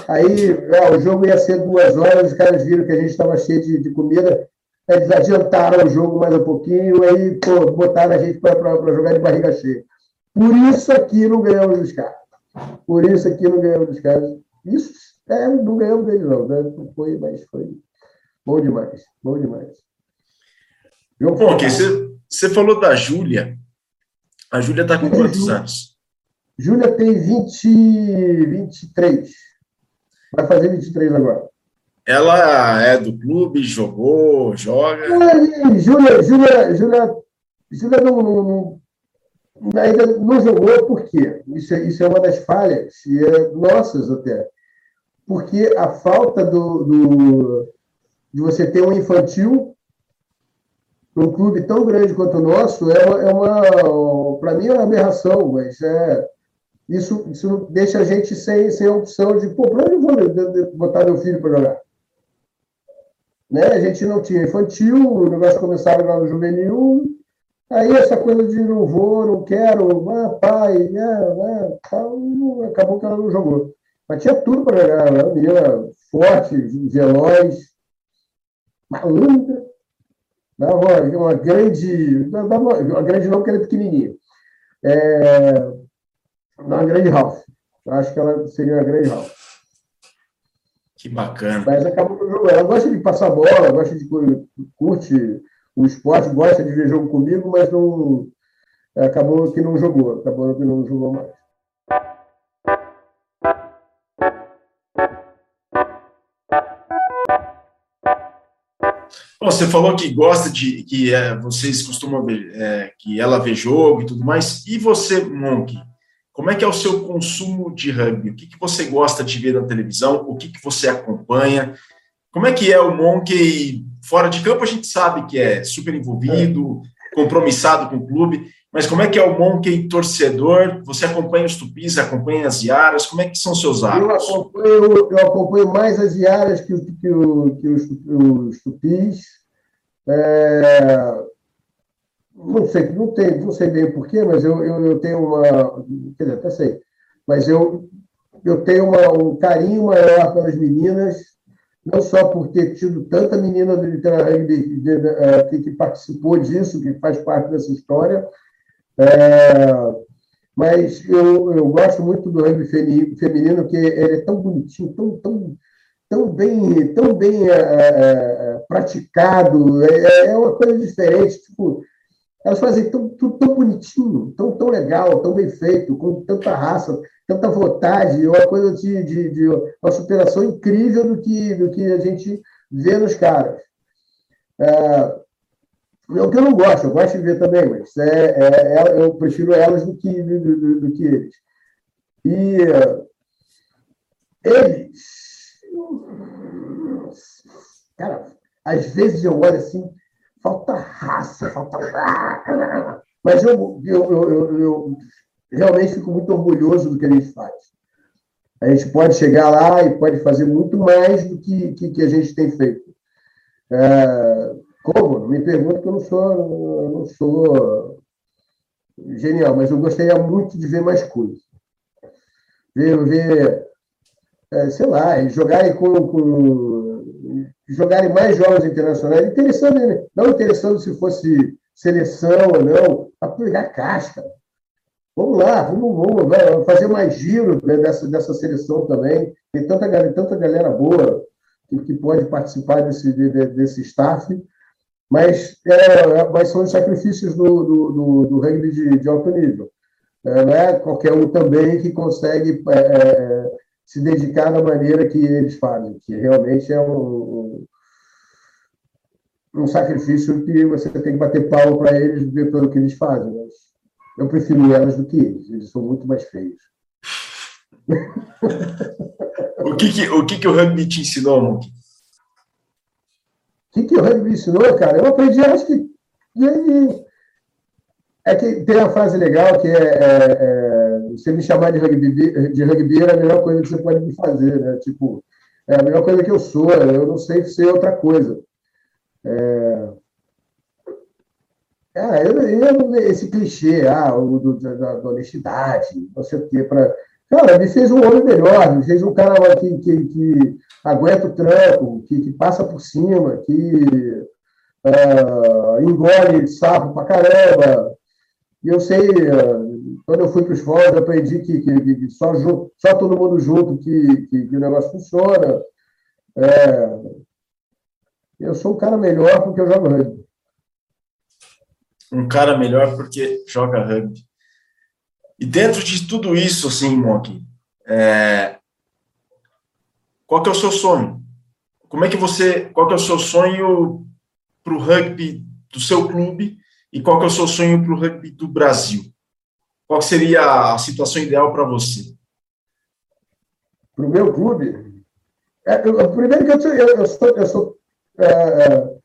Aí, ó, o jogo ia ser duas horas, os caras viram que a gente estava cheio de, de comida, eles adiantaram o jogo mais um pouquinho, aí pô, botaram a gente para jogar de barriga cheia. Por isso aqui não ganhamos dos caras. Por isso aqui não ganhamos dos caras. Isso é, não ganhamos deles, não. Né? Foi, mas foi bom demais. Bom demais. Bom, okay, você, você falou da Júlia. A Júlia está com quantos Júlia, anos? Júlia tem 20, 23. Vai fazer 23 agora. Ela é do clube, jogou, joga. Júlia, Júlia, Júlia, Júlia não, não, ainda não jogou por quê? Isso é, isso é uma das falhas, e é nossas até. Porque a falta do, do, de você ter um infantil um clube tão grande quanto o nosso é uma, é uma para mim é uma aberração, mas é, isso, isso deixa a gente sem, sem opção de, pô, para onde eu vou botar meu filho para jogar? Né? A gente não tinha infantil, o negócio começava lá no juvenil, aí essa coisa de não vou, não quero, ah, pai, né, né, tal, acabou que ela não jogou. Mas tinha tudo para jogar, ela menina forte, veloz, malandra, dava uma grande, dava uma grande não, porque ela é pequenininha, é, uma grande Ralph. Acho que ela seria uma grande Ralph. Que bacana. Mas acabou jogo. Ela gosta de passar bola, gosta de curte o esporte, gosta de ver jogo comigo, mas não acabou que não jogou, acabou que não jogou mais. Bom, você falou que gosta de que é, vocês costumam ver é, que ela vê jogo e tudo mais. E você, Monk? Como é que é o seu consumo de rugby? O que, que você gosta de ver na televisão? O que, que você acompanha? Como é que é o Monkey fora de campo? A gente sabe que é super envolvido, compromissado com o clube, mas como é que é o Monkey torcedor? Você acompanha os tupis, acompanha as iaras? Como é que são seus hábitos? Eu acompanho, eu acompanho mais as iaras que, que, que, os, os tupis. É, não sei, não, tem, não sei bem porquê, mas eu, eu, eu, tenho uma. Quer dizer, até sei. Mas eu, eu tenho uma, um carinho maior pelas meninas, não só por ter tido tanta menina do é, que, participou disso, que faz parte dessa história, é, mas eu, eu gosto muito do rugby feminino, que ele é tão bonitinho, tão, tão, tão bem, tão bem é, é, é praticado, é, é, uma coisa diferente. Tipo, elas fazem tão, tão, tão bonitinho, tão, tão legal, tão bem feito, com tanta raça, tanta vontade, uma coisa de, de, de uma superação incrível do que, do que a gente vê nos caras. É, o que eu não gosto, eu gosto de ver também, mas é, é, é eu prefiro elas do que, do, do, do que eles. E eles às vezes eu olho assim, falta raça, falta. Mas eu, eu, eu, eu, realmente fico muito orgulhoso do que a gente faz. A gente pode chegar lá e pode fazer muito mais do que, que, que a gente tem feito. É, como? Me pergunto que eu não sou, eu não sou genial, mas eu gostaria muito de ver mais coisas. Ver, ver é, sei lá, jogarem com, com jogarem mais jogos internacionais, interessando, né? não interessando se fosse seleção ou não, a pegar casca. Vamos lá, vamos, vamos fazer mais giro né, dessa, dessa seleção também. Tem tanta, tanta galera boa que, que pode participar desse, de, desse staff, mas, é, mas são os sacrifícios do, do, do, do rugby de, de, alto nível. É, não é qualquer um também que consegue é, é se dedicar da maneira que eles fazem, que realmente é um, um sacrifício que você tem que bater pau para eles ver pelo que eles fazem. Mas eu prefiro elas do que eles, eles são muito mais feios. o que, que, o, que, que o rugby te ensinou, Monk? O que, que o rugby me ensinou, cara? Eu aprendi, acho que. É que tem uma frase legal que é, é, é você me chamar de rugby, de rugby é a melhor coisa que você pode me fazer, né? Tipo, é a melhor coisa que eu sou, eu não sei ser outra coisa. É, é eu, eu, esse clichê, ah, o do, da, da honestidade, não sei o quê, para. Cara, me fez um homem melhor, me fez um cara que, que, que aguenta o tranco, que, que passa por cima, que uh, engole sapo pra caramba. E eu sei, uh, quando eu fui para os fóruns, eu aprendi que, que, que, só, só todo mundo junto que, o negócio funciona. É, eu sou um cara melhor porque eu jogo rugby. Um cara melhor porque joga rugby. E dentro de tudo isso, assim, Monk, é... qual que é o seu sonho? Como é que você, qual que é o seu sonho para o rugby do seu clube e qual que é o seu sonho para o rugby do Brasil? Qual seria a situação ideal para você? Para o meu clube? É, eu, primeiro que eu, eu, eu sou, eu sou é,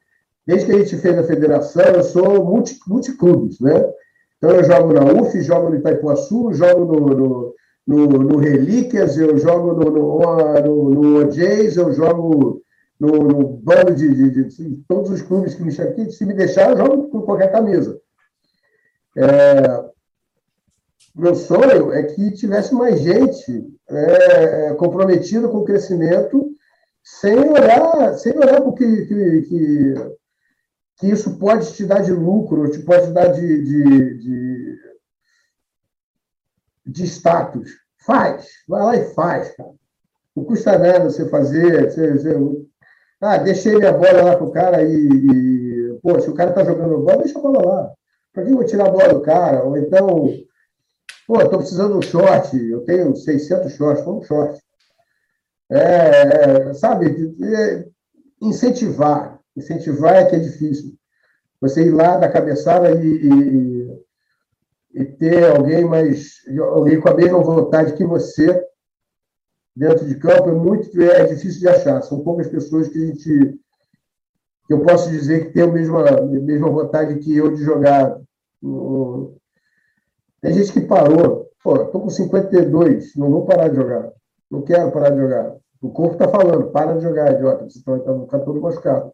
desde que a gente fez a federação, eu sou multi, multiclubes, né? Então, eu jogo na UF, jogo no Itaipuaçu, jogo no, no, no, no Relíquias, eu jogo no, no, no, no OJs, eu jogo no, no bando de, de, de, de, todos os clubes que me chamam. Se me deixar, eu jogo com qualquer camisa. É, meu sonho é que tivesse mais gente é, comprometida com o crescimento sem olhar, sem olhar porque que, que, que isso pode te dar de lucro, te pode dar de, de, de, de status. Faz, vai lá e faz, cara. Não custa nada você fazer. Você, você, ah, deixei minha bola lá pro cara e, e. Pô, se o cara tá jogando bola, deixa a bola lá. Para que eu vou tirar a bola do cara? Ou então, pô, estou precisando de um short, eu tenho 600 shorts, um short. É, é, sabe, é, incentivar. Incentivar é que é difícil. Você ir lá da cabeçada e, e, e, ter alguém mais alguém com a mesma vontade que você dentro de campo é muito é difícil de achar. São poucas pessoas que a gente que eu posso dizer que tem a mesma, a mesma vontade que eu de jogar. Tem gente que parou. Pô, estou com 52, não vou parar de jogar. Não quero parar de jogar. O corpo está falando, para de jogar, idiota, você está tá, tá todo machucado.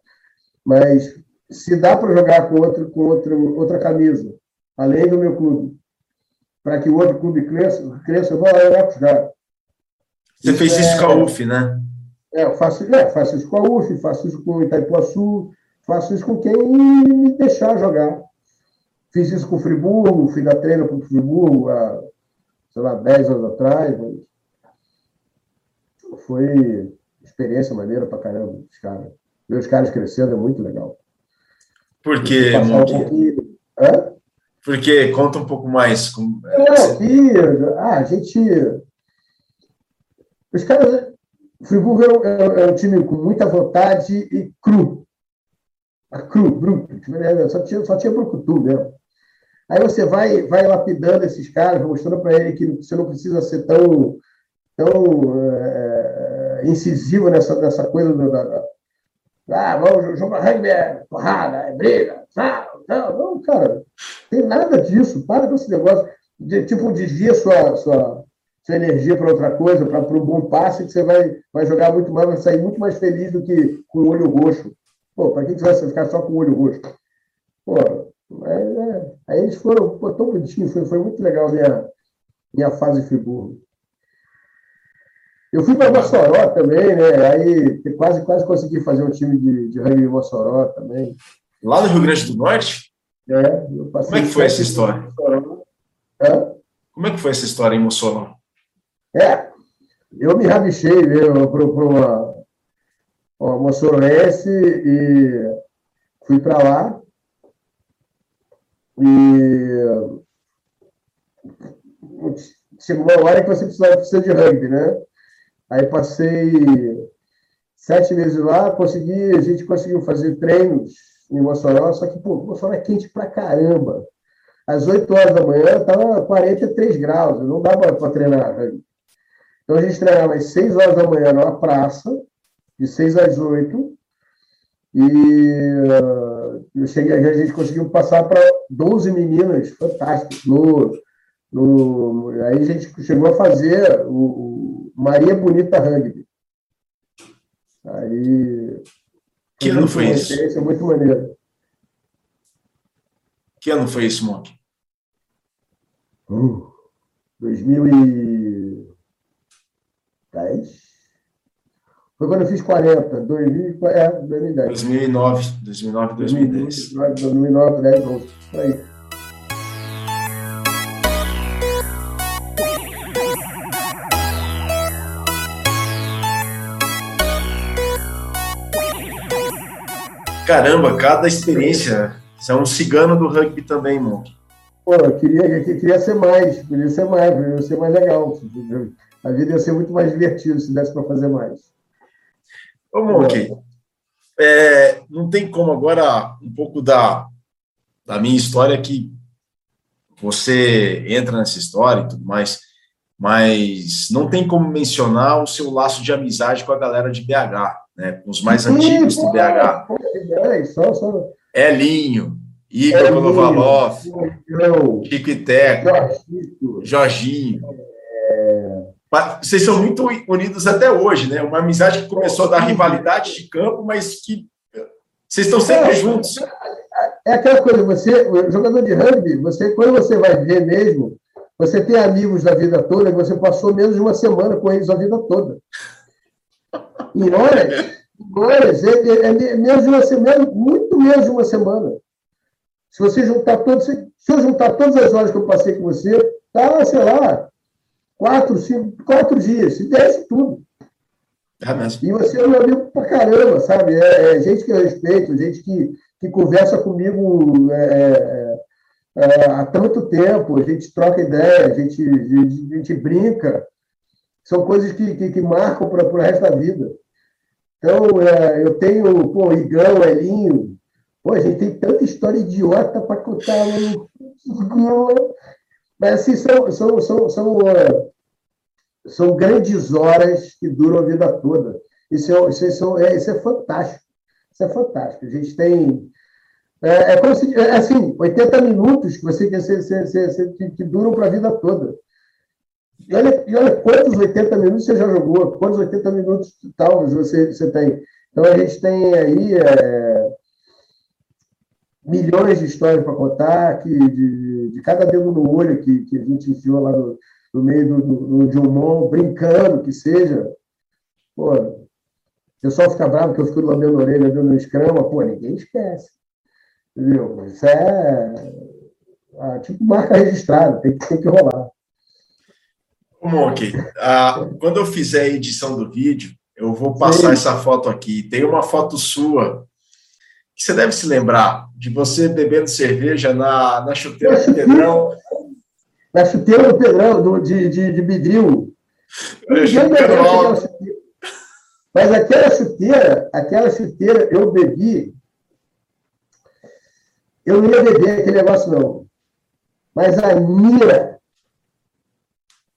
Mas se dá para jogar com, outro, com outro, outra camisa, além do meu clube, para que o outro clube cresça, cresça eu vou lá jogar. Você isso fez é, isso com a UF, né? É, eu faço, é, faço isso com a UF, faço isso com o Itaipuaçu, faço isso com quem me deixar jogar. Fiz isso com o Friburgo, fui dar treino para o Friburgo há, sei lá, 10 anos atrás, foi experiência maneira pra caramba, os caras. Ver os caras crescendo é muito legal. Por quê? Um Porque conta um pouco mais. Com... É, ah, a gente. Os caras. O Friburgo é, é, é, um time com muita vontade e cru. Cru, bruto. Só tinha, só tinha brucutu mesmo. Aí você vai, vai lapidando esses caras, mostrando para ele que você não precisa ser tão tão é, incisivo nessa, nessa coisa da, da, Ah, vamos jogar rugby, é porrada, é briga, tal, tal. Não, cara, tem nada disso. Para com esse negócio. De, tipo, desvia sua, sua, sua energia para outra coisa, para um bom passe, que você vai, vai jogar muito mais, vai sair muito mais feliz do que com o olho roxo. Pô, para que você vai ficar só com o olho roxo? Pô, mas, é, aí eles foram pô, tão bonitinhos, foi, foi muito legal minha, minha fase de Friburgo. Eu fui para Mossoró também, né? Aí quase, quase consegui fazer um time de, de rugby em Mossoró também. Lá no Rio Grande do Norte? É, eu passei. Como é que foi essa história? É? Como é que foi essa história em Mossoró? É, eu me rabichei para uma, uma moçoroense e fui para lá. E chegou uma hora que você precisa, precisa de rugby, né? Aí passei sete meses lá, consegui, a gente conseguiu fazer treinos em Mossoró, só que, pô, Mossoró é quente pra caramba. Às 8 horas da manhã estava 43 graus, não dava para treinar. Né? Então a gente treinava às 6 horas da manhã numa praça, de 6 às 8, e eu cheguei, a gente conseguiu passar para 12 meninas, fantástico. No, no, aí a gente chegou a fazer o Maria Bonita Rugby. Aí. Que ano foi isso? É muito maneiro. Que ano foi isso, Monk? Uh, 2010. Foi quando eu fiz 40, 2000, é, 2010. 2009, 2009, 2010. 2009, 2009, 10, Caramba, cada experiência. Você é um cigano do rugby também, Monk. Pô, eu queria, eu queria ser mais, queria ser mais, queria ser mais legal. A vida ia ser muito mais divertida se desse para fazer mais. Ô, Monk, é, não tem como agora um pouco da, da minha história que você entra nessa história e tudo mais, mas não tem como mencionar o seu laço de amizade com a galera de BH né, os mais antigos do BH. Elinho, Igor Konovalov, Chico Iteco, Jorginho. Vocês são muito unidos até hoje, né? Uma amizade que começou a dar rivalidade de campo, mas que vocês estão sempre juntos. É aquela coisa, você, jogador de rugby, você, quando você vai ver mesmo, você tem amigos da vida toda, você passou menos de uma semana com eles a vida toda. Em horas, horas é, é, menos de uma semana, muito menos de uma semana. Se você juntar todos, se eu juntar todas as horas que eu passei com você, tá, sei lá, quatro, cinco, quatro dias, se desse tudo. É mesmo. E você é meu amigo pra caramba, sabe? É, é gente que eu respeito, gente que, que conversa comigo é, é, é há tanto tempo, a gente troca ideia, a gente, a gente, a gente brinca. São coisas que, que, que marcam para o resto da vida. Então, é, eu tenho, pô, Igão, Elinho. Pô, a gente tem tanta história idiota para contar. Mas, assim, são, são, são, são, uh, são grandes horas que duram a vida toda. Isso é, isso, é, isso é fantástico. Isso é fantástico. A gente tem. É, é como se, é, assim, 80 minutos que você, que duram para a vida toda. E olha, e olha quantos 80 minutos você já jogou, quantos 80 minutos tal você, você tem. Então a gente tem aí é, milhões de histórias para contar, que, de, de, cada dedo no olho que, que a gente enfiou lá no, no meio do, do, do brincando que seja. Pô, o pessoal fica bravo que eu fico lambendo a orelha, dando escrama, pô, ninguém esquece. Entendeu? Isso é, é tipo marca registrada, tem, tem que rolar. Monk, ah, quando eu fizer a edição do vídeo, eu vou passar Sim. essa foto aqui. Tem uma foto sua que você deve se lembrar de você bebendo cerveja na, na chuteira do Pedrão. Na chuteira do Pedrão, do, de, de, de Bidril. Mas aquela chuteira, aquela chuteira eu bebi. Eu não ia beber aquele negócio, não. Mas a Mira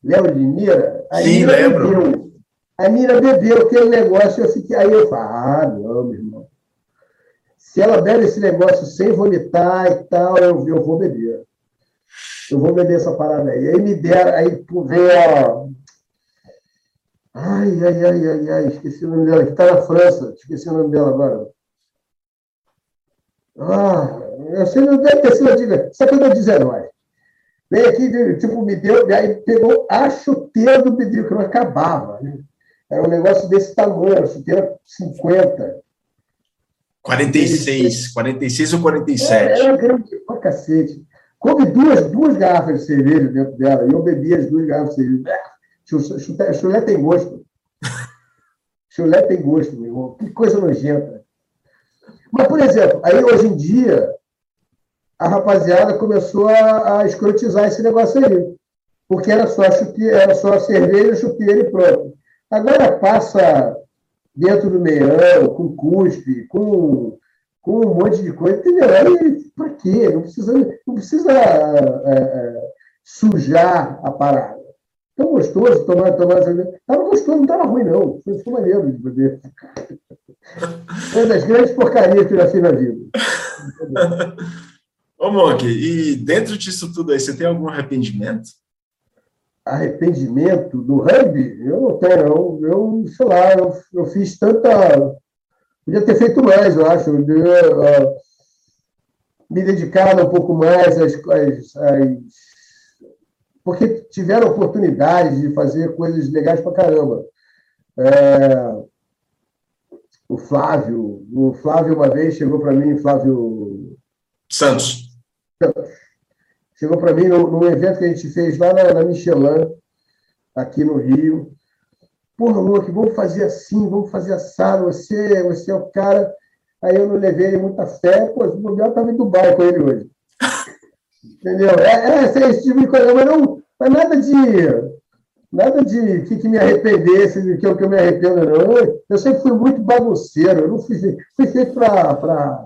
Lembra de Mira? A Sim, Mira lembro. Bebeu. A Mira bebeu aquele negócio, eu fiquei, aí eu falei, ah, não, meu irmão. se ela bebe esse negócio sem vomitar e tal, eu, eu vou beber. Eu vou beber essa parada aí. Aí me deram, aí vê, ó. Ai, ai, ai, ai, ai, esqueci o nome dela, que está na França, esqueci o nome dela agora. Ah, eu sei, não deve ter sido coisa da 19. Vem aqui, tipo, me deu, aí pegou a chuteira do pedido, que não acabava. Né? Era um negócio desse tamanho, a chuteira 50. 46, 46 ou 47? Era, era grande pra cacete. Come duas, duas garrafas de cerveja dentro dela, e eu bebi as duas garrafas de cerveja. Chulé tem gosto. Chulé tem gosto, meu irmão. Que coisa nojenta. Mas, por exemplo, aí hoje em dia, a rapaziada começou a, a escrotizar esse negócio aí. Porque era só, chute, era só cerveja, chuteira e pronto. Agora passa dentro do meião, com cuspe, com, com um monte de coisa, entendeu? Aí, para quê? Não precisa, não precisa é, é, sujar a parada. Tão gostoso tomar, tomar cerveja. Estava gostoso, não estava ruim, não. Foi, foi maneiro de beber. Uma das grandes porcarias que eu já fiz na vida. Ô, Monk, e dentro disso tudo aí, você tem algum arrependimento? Arrependimento do rugby? Eu não tenho, não. Eu, sei lá, eu, eu fiz tanta. Podia ter feito mais, eu acho. Eu, uh, me dedicado um pouco mais às, às, às, Porque tiveram oportunidade de fazer coisas legais pra caramba. É... O Flávio, o Flávio uma vez chegou para mim, Flávio Santos. Chegou para mim num, evento que a gente fez lá na, na Michelin, aqui no Rio. Porra, Luke, vamos fazer assim, vamos fazer assado, você, você é o cara. Aí eu não levei muita fé, pô, o Mundial estava em Dubai com ele hoje. Entendeu? É, é esse tipo de coisa, mas não, mas nada de nada de que, que me arrependesse, de que eu, que eu me arrependo, não. Eu, eu sempre fui muito bagunceiro, eu não fui, fui feito para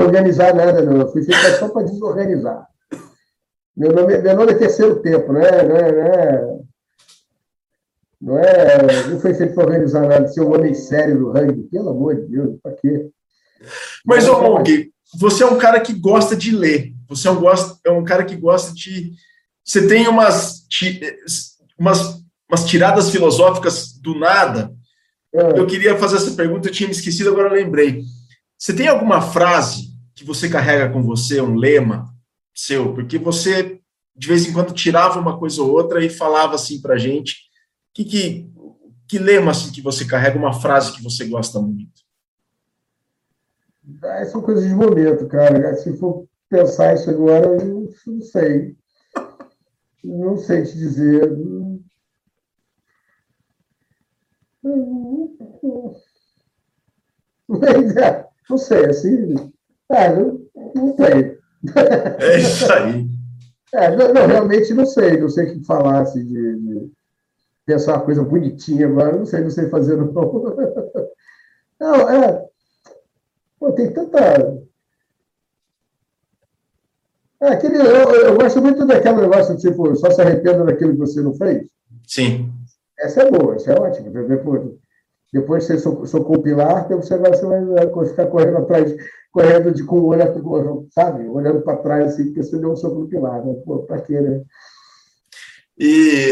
organizar nada, não. Eu fui feito só para desorganizar. Meu nome, meu nome é terceiro tempo, não é, não é, não é, não, é, não foi feito para organizar nada, ser um homem sério do rugby, pelo amor de Deus, para quê? Mas, ô Mong, você é um cara que gosta de ler, você é um, gosta, é um cara que gosta de. Você tem umas, umas, umas tiradas filosóficas do nada. É. Eu queria fazer essa pergunta, eu tinha me esquecido, agora eu lembrei. Você tem alguma frase que você carrega com você, um lema, seu, porque você de vez em quando tirava uma coisa ou outra e falava assim para gente. Que, que, que lema assim, que você carrega, uma frase que você gosta muito? Ah, são coisas de momento, cara. Se for pensar isso agora, eu não, sei. Não sei te dizer. Não sei, assim. Ah, não, não sei. É isso aí. É, não, não, realmente não sei, não sei o que falar assim, de, de pensar uma coisa bonitinha agora, não sei, não sei fazer não. Não, é. Pô, tem tanta. É, aquele, eu, eu gosto muito daquele negócio, tipo, só se arrependa daquilo que você não fez. Sim. Essa é boa, essa é ótima. Depois, depois você socou o pilar, você vai, você vai ficar correndo atrás correndo de com o olho, sabe, olhando para trás, assim, porque você deu um soco no pilar, né? Pô, para quê, né? E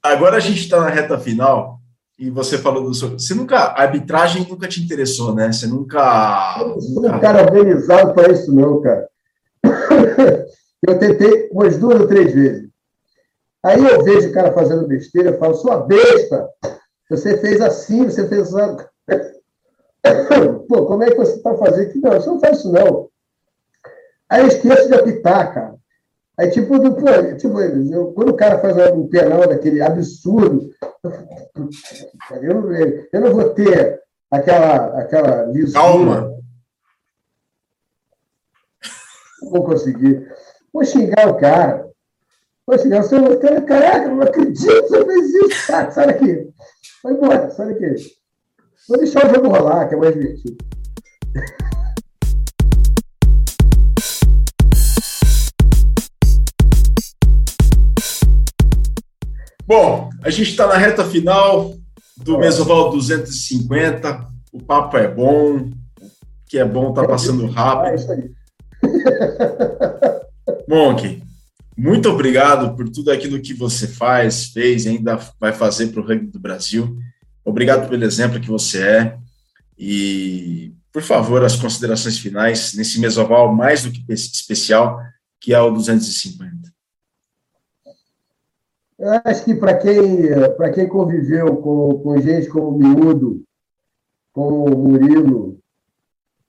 agora a gente está na reta final e você falou do seu. Você nunca. A arbitragem nunca te interessou, né? Você nunca. Eu sou um cara organizado para isso, não, cara. Eu tentei umas duas ou três vezes. Aí eu vejo o cara fazendo besteira, eu falo, sua besta! Você fez assim, você fez assim. Pô, como é que você está fazendo aqui? Não, você não faz isso, não. Aí eu esqueço de apitar, cara. Aí, tipo, do, pô, tipo eu, quando o cara faz um penal daquele absurdo, eu não, eu não vou ter aquela, aquela lisura. Calma. Não vou conseguir. Vou xingar o cara. Vou xingar o cara. Caraca, não acredito que você fez isso. Sai, sai daqui. Vai embora, sai daqui. Vou deixar o jogo rolar, que é mais divertido. Bom, a gente está na reta final do Mesoval 250. O papo é bom, que é bom estar tá passando rápido. É aí. Monk, muito obrigado por tudo aquilo que você faz, fez e ainda vai fazer para o rugby do Brasil. Obrigado pelo exemplo que você é. E, por favor, as considerações finais nesse mesoval mais do que especial, que é o 250. Eu acho que para quem, quem conviveu com, com gente como Miúdo, como Murilo,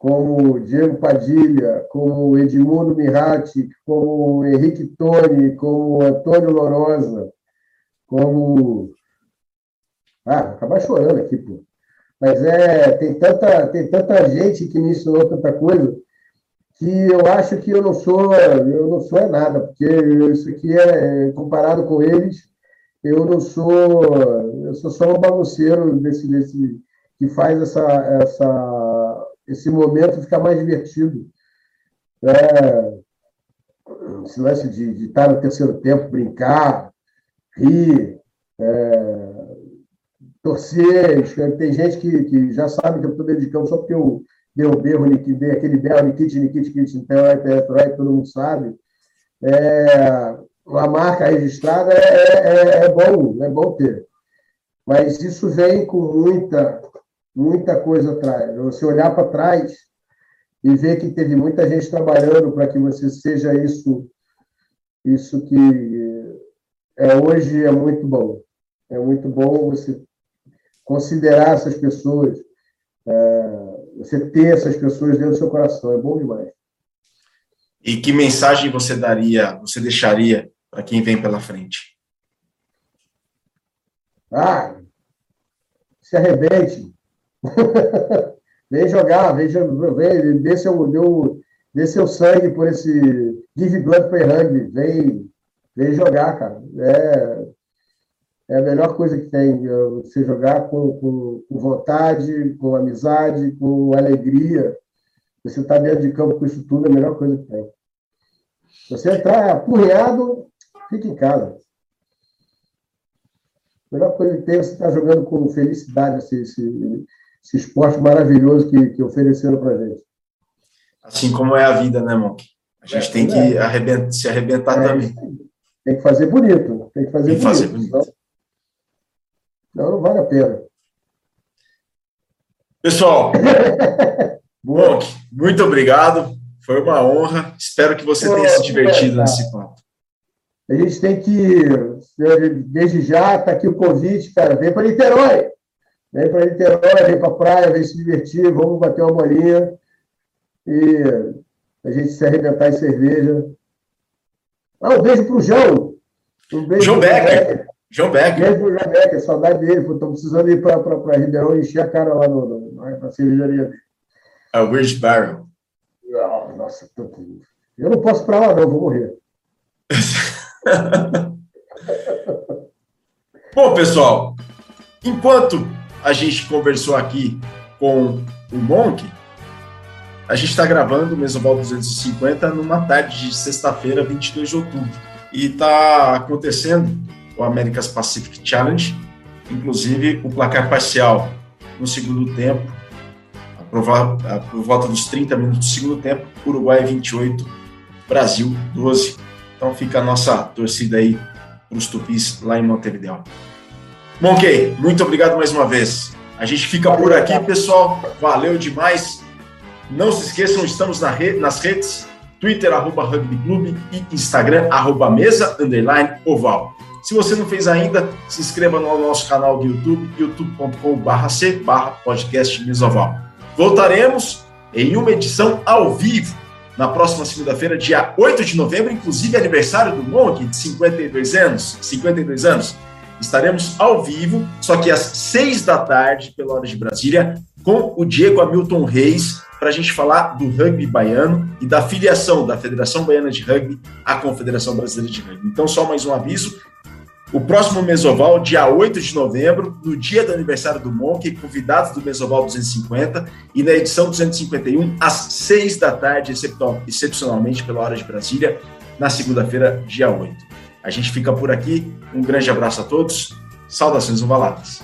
como Diego Padilha, como Edmundo Mirati, como Henrique Toni, como Antônio Lorosa, como. Ah, vou acabar chorando aqui, pô. Mas é, tem tanta, tem tanta gente que me ensinou tanta coisa que eu acho que eu não sou, eu não sou nada, porque isso aqui é comparado com eles, eu não sou, eu sou só um bagunceiro desse, desse que faz essa, essa, esse momento ficar mais divertido. É, esse lance de, de estar no terceiro tempo, brincar, rir, é, torcer. Tem gente que, que já sabe que eu estou dentro de campo só porque eu dei o berro, dei aquele berro, Nikit, Nikit, Nikit, então, todo mundo sabe. É, uma marca registrada é, é, é, bom, é bom ter. Mas isso vem com muita, muita coisa atrás. Você olhar para trás e ver que teve muita gente trabalhando para que você seja isso, isso que é hoje é muito bom. É muito bom você considerar essas pessoas, é, você ter essas pessoas dentro do seu coração. É bom demais. E que mensagem você daria, você deixaria para quem vem pela frente? Ah, se arrebente, vem jogar, vem, vem dê, seu, deu, dê seu sangue por esse Give Blood Play Rugby, vem, vem jogar, cara. É, é a melhor coisa que tem, é você jogar com, com, com vontade, com amizade, com alegria. Você está dentro de campo com isso tudo, é a melhor coisa que tem. Você entrar apurreado, fique em casa. A melhor coisa que tem é você estar tá jogando com felicidade esse, esse, esse esporte maravilhoso que, que ofereceram para gente. Assim como é a vida, né, Monk? A gente é, tem que é. arrebentar, se arrebentar é, também. Tem que fazer bonito. Tem que fazer tem que bonito. Fazer bonito. Não, não vale a pena. Pessoal, Monk, muito obrigado. Foi uma honra. Espero que você tenha se divertido nesse papo. A gente tem que, desde já, está aqui o convite, cara. Vem para Niterói. Vem para Niterói, vem para a praia, vem se divertir, vamos bater uma bolinha e a gente se arrebentar em cerveja. Ah, um beijo para o João. Um beijo João Becker. João Becker. Um beijo para o João Becker, saudade dele. Estou precisando ir para Ribeirão e encher a cara lá no, no, na cervejaria dele. A Ridge Barrel. Oh, nossa, tô... eu não posso para lá, não, vou morrer. Bom, pessoal, enquanto a gente conversou aqui com o Monk, a gente está gravando o Mesoval 250 numa tarde de sexta-feira, 22 de outubro. E está acontecendo o America's Pacific Challenge, inclusive o placar parcial no segundo tempo, por volta dos 30 minutos do segundo tempo, Uruguai 28, Brasil 12. Então fica a nossa torcida aí para os tupis lá em Montevideo. Monkey, muito obrigado mais uma vez. A gente fica por aqui, pessoal. Valeu demais. Não se esqueçam, estamos na rede, nas redes, Twitter, arroba Rugby Clube e Instagram, arroba mesa, underline, oval. Se você não fez ainda, se inscreva no nosso canal do YouTube, youtube.com.br c barra podcast Mesoval. Voltaremos em uma edição ao vivo na próxima segunda-feira, dia 8 de novembro, inclusive aniversário do Monk, de 52 anos, 52 anos. Estaremos ao vivo, só que às seis da tarde, pela hora de Brasília, com o Diego Hamilton Reis, para a gente falar do rugby baiano e da filiação da Federação Baiana de Rugby à Confederação Brasileira de Rugby. Então, só mais um aviso: o próximo Mesoval, dia 8 de novembro, no dia do aniversário do Monk, convidados do Mesoval 250, e na edição 251, às 6 da tarde, excepcionalmente pela hora de Brasília, na segunda-feira, dia 8. A gente fica por aqui. Um grande abraço a todos. Saudações ovaladas.